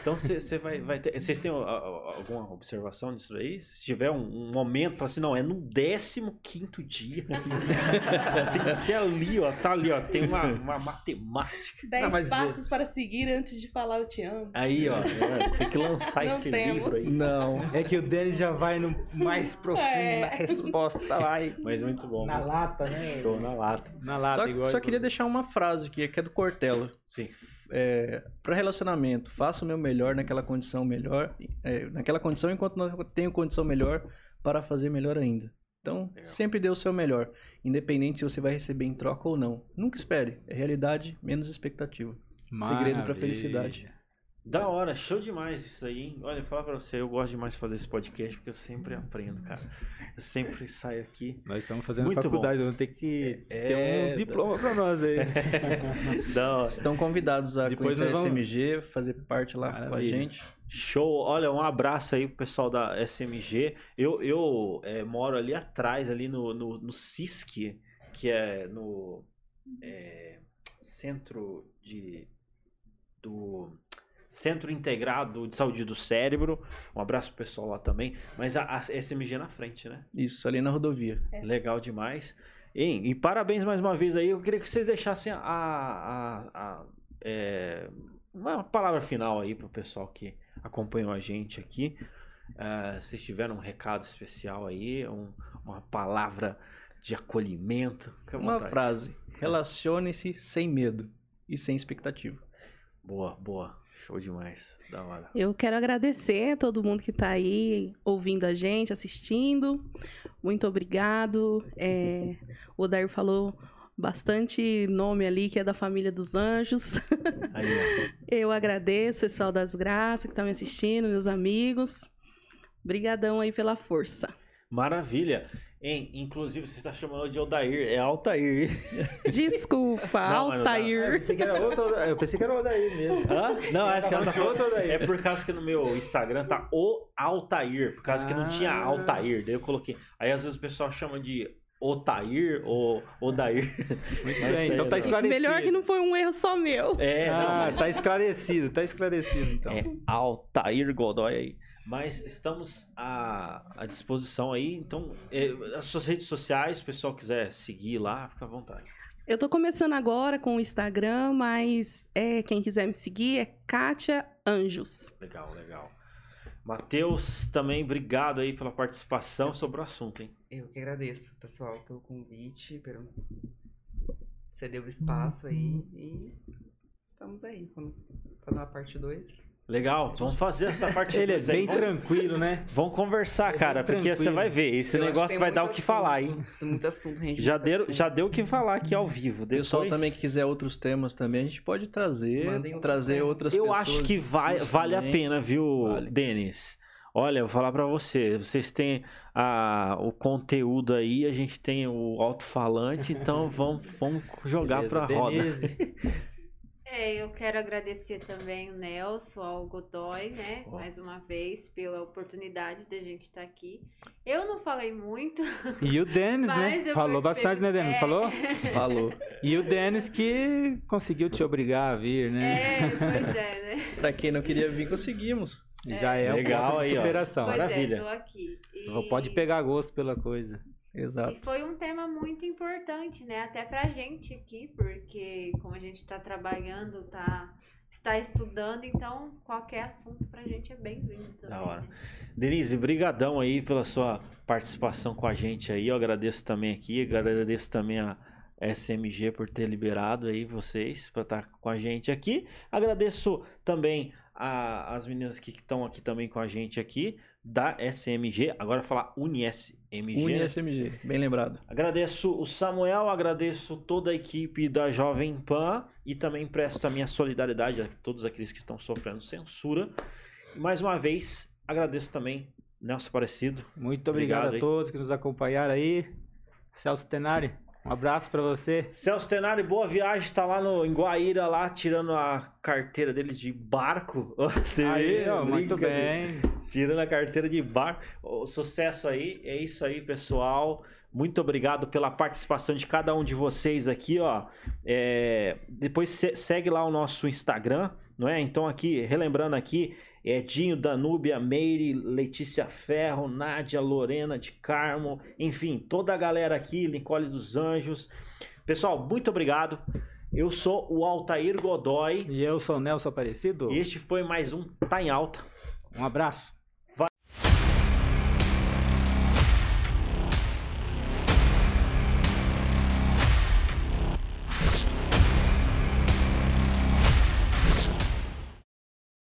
Então você vai, vai ter. Vocês têm alguma observação disso aí? Se tiver um, um momento, fala assim, não, é no 15 dia. tem que ser ali, ó. Tá ali, ó. Tem uma, uma matemática. Dez Não, mas passos para seguir antes de falar eu te amo. Aí, ó. é, tem que lançar Não esse temos. livro aí. Não. É que o Denis já vai no mais profundo É. na resposta lá e Mas muito bom. na muito lata, né? Show na lata. Na lata, Só, igual. só queria deixar uma frase aqui, que é do Cortella. Sim. É, para relacionamento, faça o meu melhor naquela condição melhor, é, naquela condição enquanto não tenho condição melhor para fazer melhor ainda. Então, Legal. sempre dê o seu melhor, independente se você vai receber em troca ou não. Nunca espere, é realidade menos expectativa. Segredo pra Maravilha. felicidade. Da hora, show demais isso aí, hein? Olha, falar pra você, eu gosto demais de fazer esse podcast porque eu sempre aprendo, cara. Eu sempre saio aqui. Nós estamos fazendo Muito faculdade, vamos ter que É, ter um diploma pra nós aí. Da hora. Estão convidados a Depois conhecer a vamos- SMG, fazer parte lá com a Maravilha. gente. Show. Olha, um abraço aí pro pessoal da SMG. Eu, eu é, moro ali atrás, ali no, no, no CISC, que é no é, Centro de do Centro Integrado de Saúde do Cérebro. Um abraço pro pessoal lá também. Mas a, a SMG na frente, né? Isso, ali na rodovia. Legal demais. E, e parabéns mais uma vez aí. Eu queria que vocês deixassem a, a, a- é, uma palavra final aí pro pessoal que acompanhou a gente aqui. Ah, se tiveram um recado especial aí, um- uma palavra de acolhimento. Uma vontade. frase: relacione-se sem medo e sem expectativa. Boa, boa. Show demais. Da hora. Eu quero agradecer a todo mundo que está aí ouvindo a gente, assistindo. Muito obrigado. É, o Odair falou bastante nome ali que é da família dos anjos. Aí. Eu agradeço, pessoal das graças que está me assistindo, meus amigos. Brigadão aí pela força. Maravilha. Hein, inclusive, você está chamando de Odair. É Altair. Desculpa, Não, mas não dá. Eu Altair. pensei que era outro, eu pensei que era o Odair mesmo. Hã? Não, acho que ela tá falando. outro Odair. É por causa que no meu Instagram tá o Altair, por causa que não tinha Ah. Altair, daí eu coloquei. Aí às vezes o pessoal chama de Otair ou Odair. Muito bem, então tá é- esclarecido. Melhor que não foi um erro só meu. É, não, Ah, mas tá esclarecido, tá esclarecido então. é Altair Godoy aí. Mas estamos à, à disposição aí, então é, as suas redes sociais, se o pessoal quiser seguir lá, fica à vontade. Eu tô começando agora com o Instagram, mas é, quem quiser me seguir é Kátia Anjos. Legal, legal. Matheus, também obrigado aí pela participação sobre o assunto, hein? Eu que agradeço, pessoal, pelo convite, pelo você deu espaço aí e estamos aí. Vamos fazer uma parte 2. Legal, vamos fazer essa parte Ele é bem Vamos- tranquilo, né? Vamos conversar, É cara, porque você tranquilo. vai ver. Esse negócio vai dar o que falar, hein? Tem muito assunto, rende Já muito deu, assunto. já deu o que falar aqui ao vivo. O pessoal Depois, também que quiser outros temas também, a gente pode trazer, Mandem trazer outras Eu pessoas. acho que vai, vale a também. pena, viu, Vale. Denis? Olha, eu vou falar pra você, vocês têm a, o conteúdo aí, a gente tem o alto-falante, então vamos, vamos jogar Beleza, pra roda. É, eu quero agradecer também o Nelson, ao Godoy, né? Ó. Mais uma vez, pela oportunidade da gente estar aqui. Eu não falei muito, E o Denis, né? eu Falou bastante, né, Denis? É. Falou? Falou. E o Denis que conseguiu te obrigar a vir, né? É, pois é, né? Pra quem não queria vir, conseguimos. Já é, Legal um ponto de aí, ó. superação. Pois Maravilha. é, tô aqui. E- Pode pegar gosto pela coisa. Exato. E foi um tema muito importante, né? Até pra gente aqui, porque como a gente tá trabalhando, tá, está estudando, então qualquer assunto pra gente é bem-vindo. Da hora. né? Denise, brigadão aí pela sua participação com a gente aí. Eu agradeço também aqui, agradeço também a SMG por ter liberado aí vocês para estar com a gente aqui. Agradeço também a- as meninas que estão aqui também com a gente aqui da SMG. Agora falar UniSMG. né? UniSMG, bem lembrado. Agradeço o Samuel, agradeço toda a equipe da Jovem Pan e também presto a minha solidariedade a todos aqueles que estão sofrendo censura. E mais uma vez, agradeço também Nelson Aparecido. Muito obrigado, Obrigado a todos que nos acompanharam aí. Celso Tenari, um abraço pra você. Celso Tenari, boa viagem, está lá no, em Guaíra, lá tirando a carteira dele de barco. Você Aí, vê? ó, muito bem. Tirando a carteira de barco. Ô, Sucesso aí, é isso aí, pessoal. Muito obrigado pela participação de cada um de vocês aqui, ó. É, depois se- segue lá o nosso Instagram, não é? Então aqui, relembrando aqui, é Dinho, Danúbia, Meire, Letícia Ferro, Nádia, Lorena de Carmo, enfim, toda a galera aqui, Nicole dos Anjos. Pessoal, muito obrigado. Eu sou o Altair Godoy E eu sou o Nelson Aparecido. e este foi mais um Tá em Alta. Um abraço.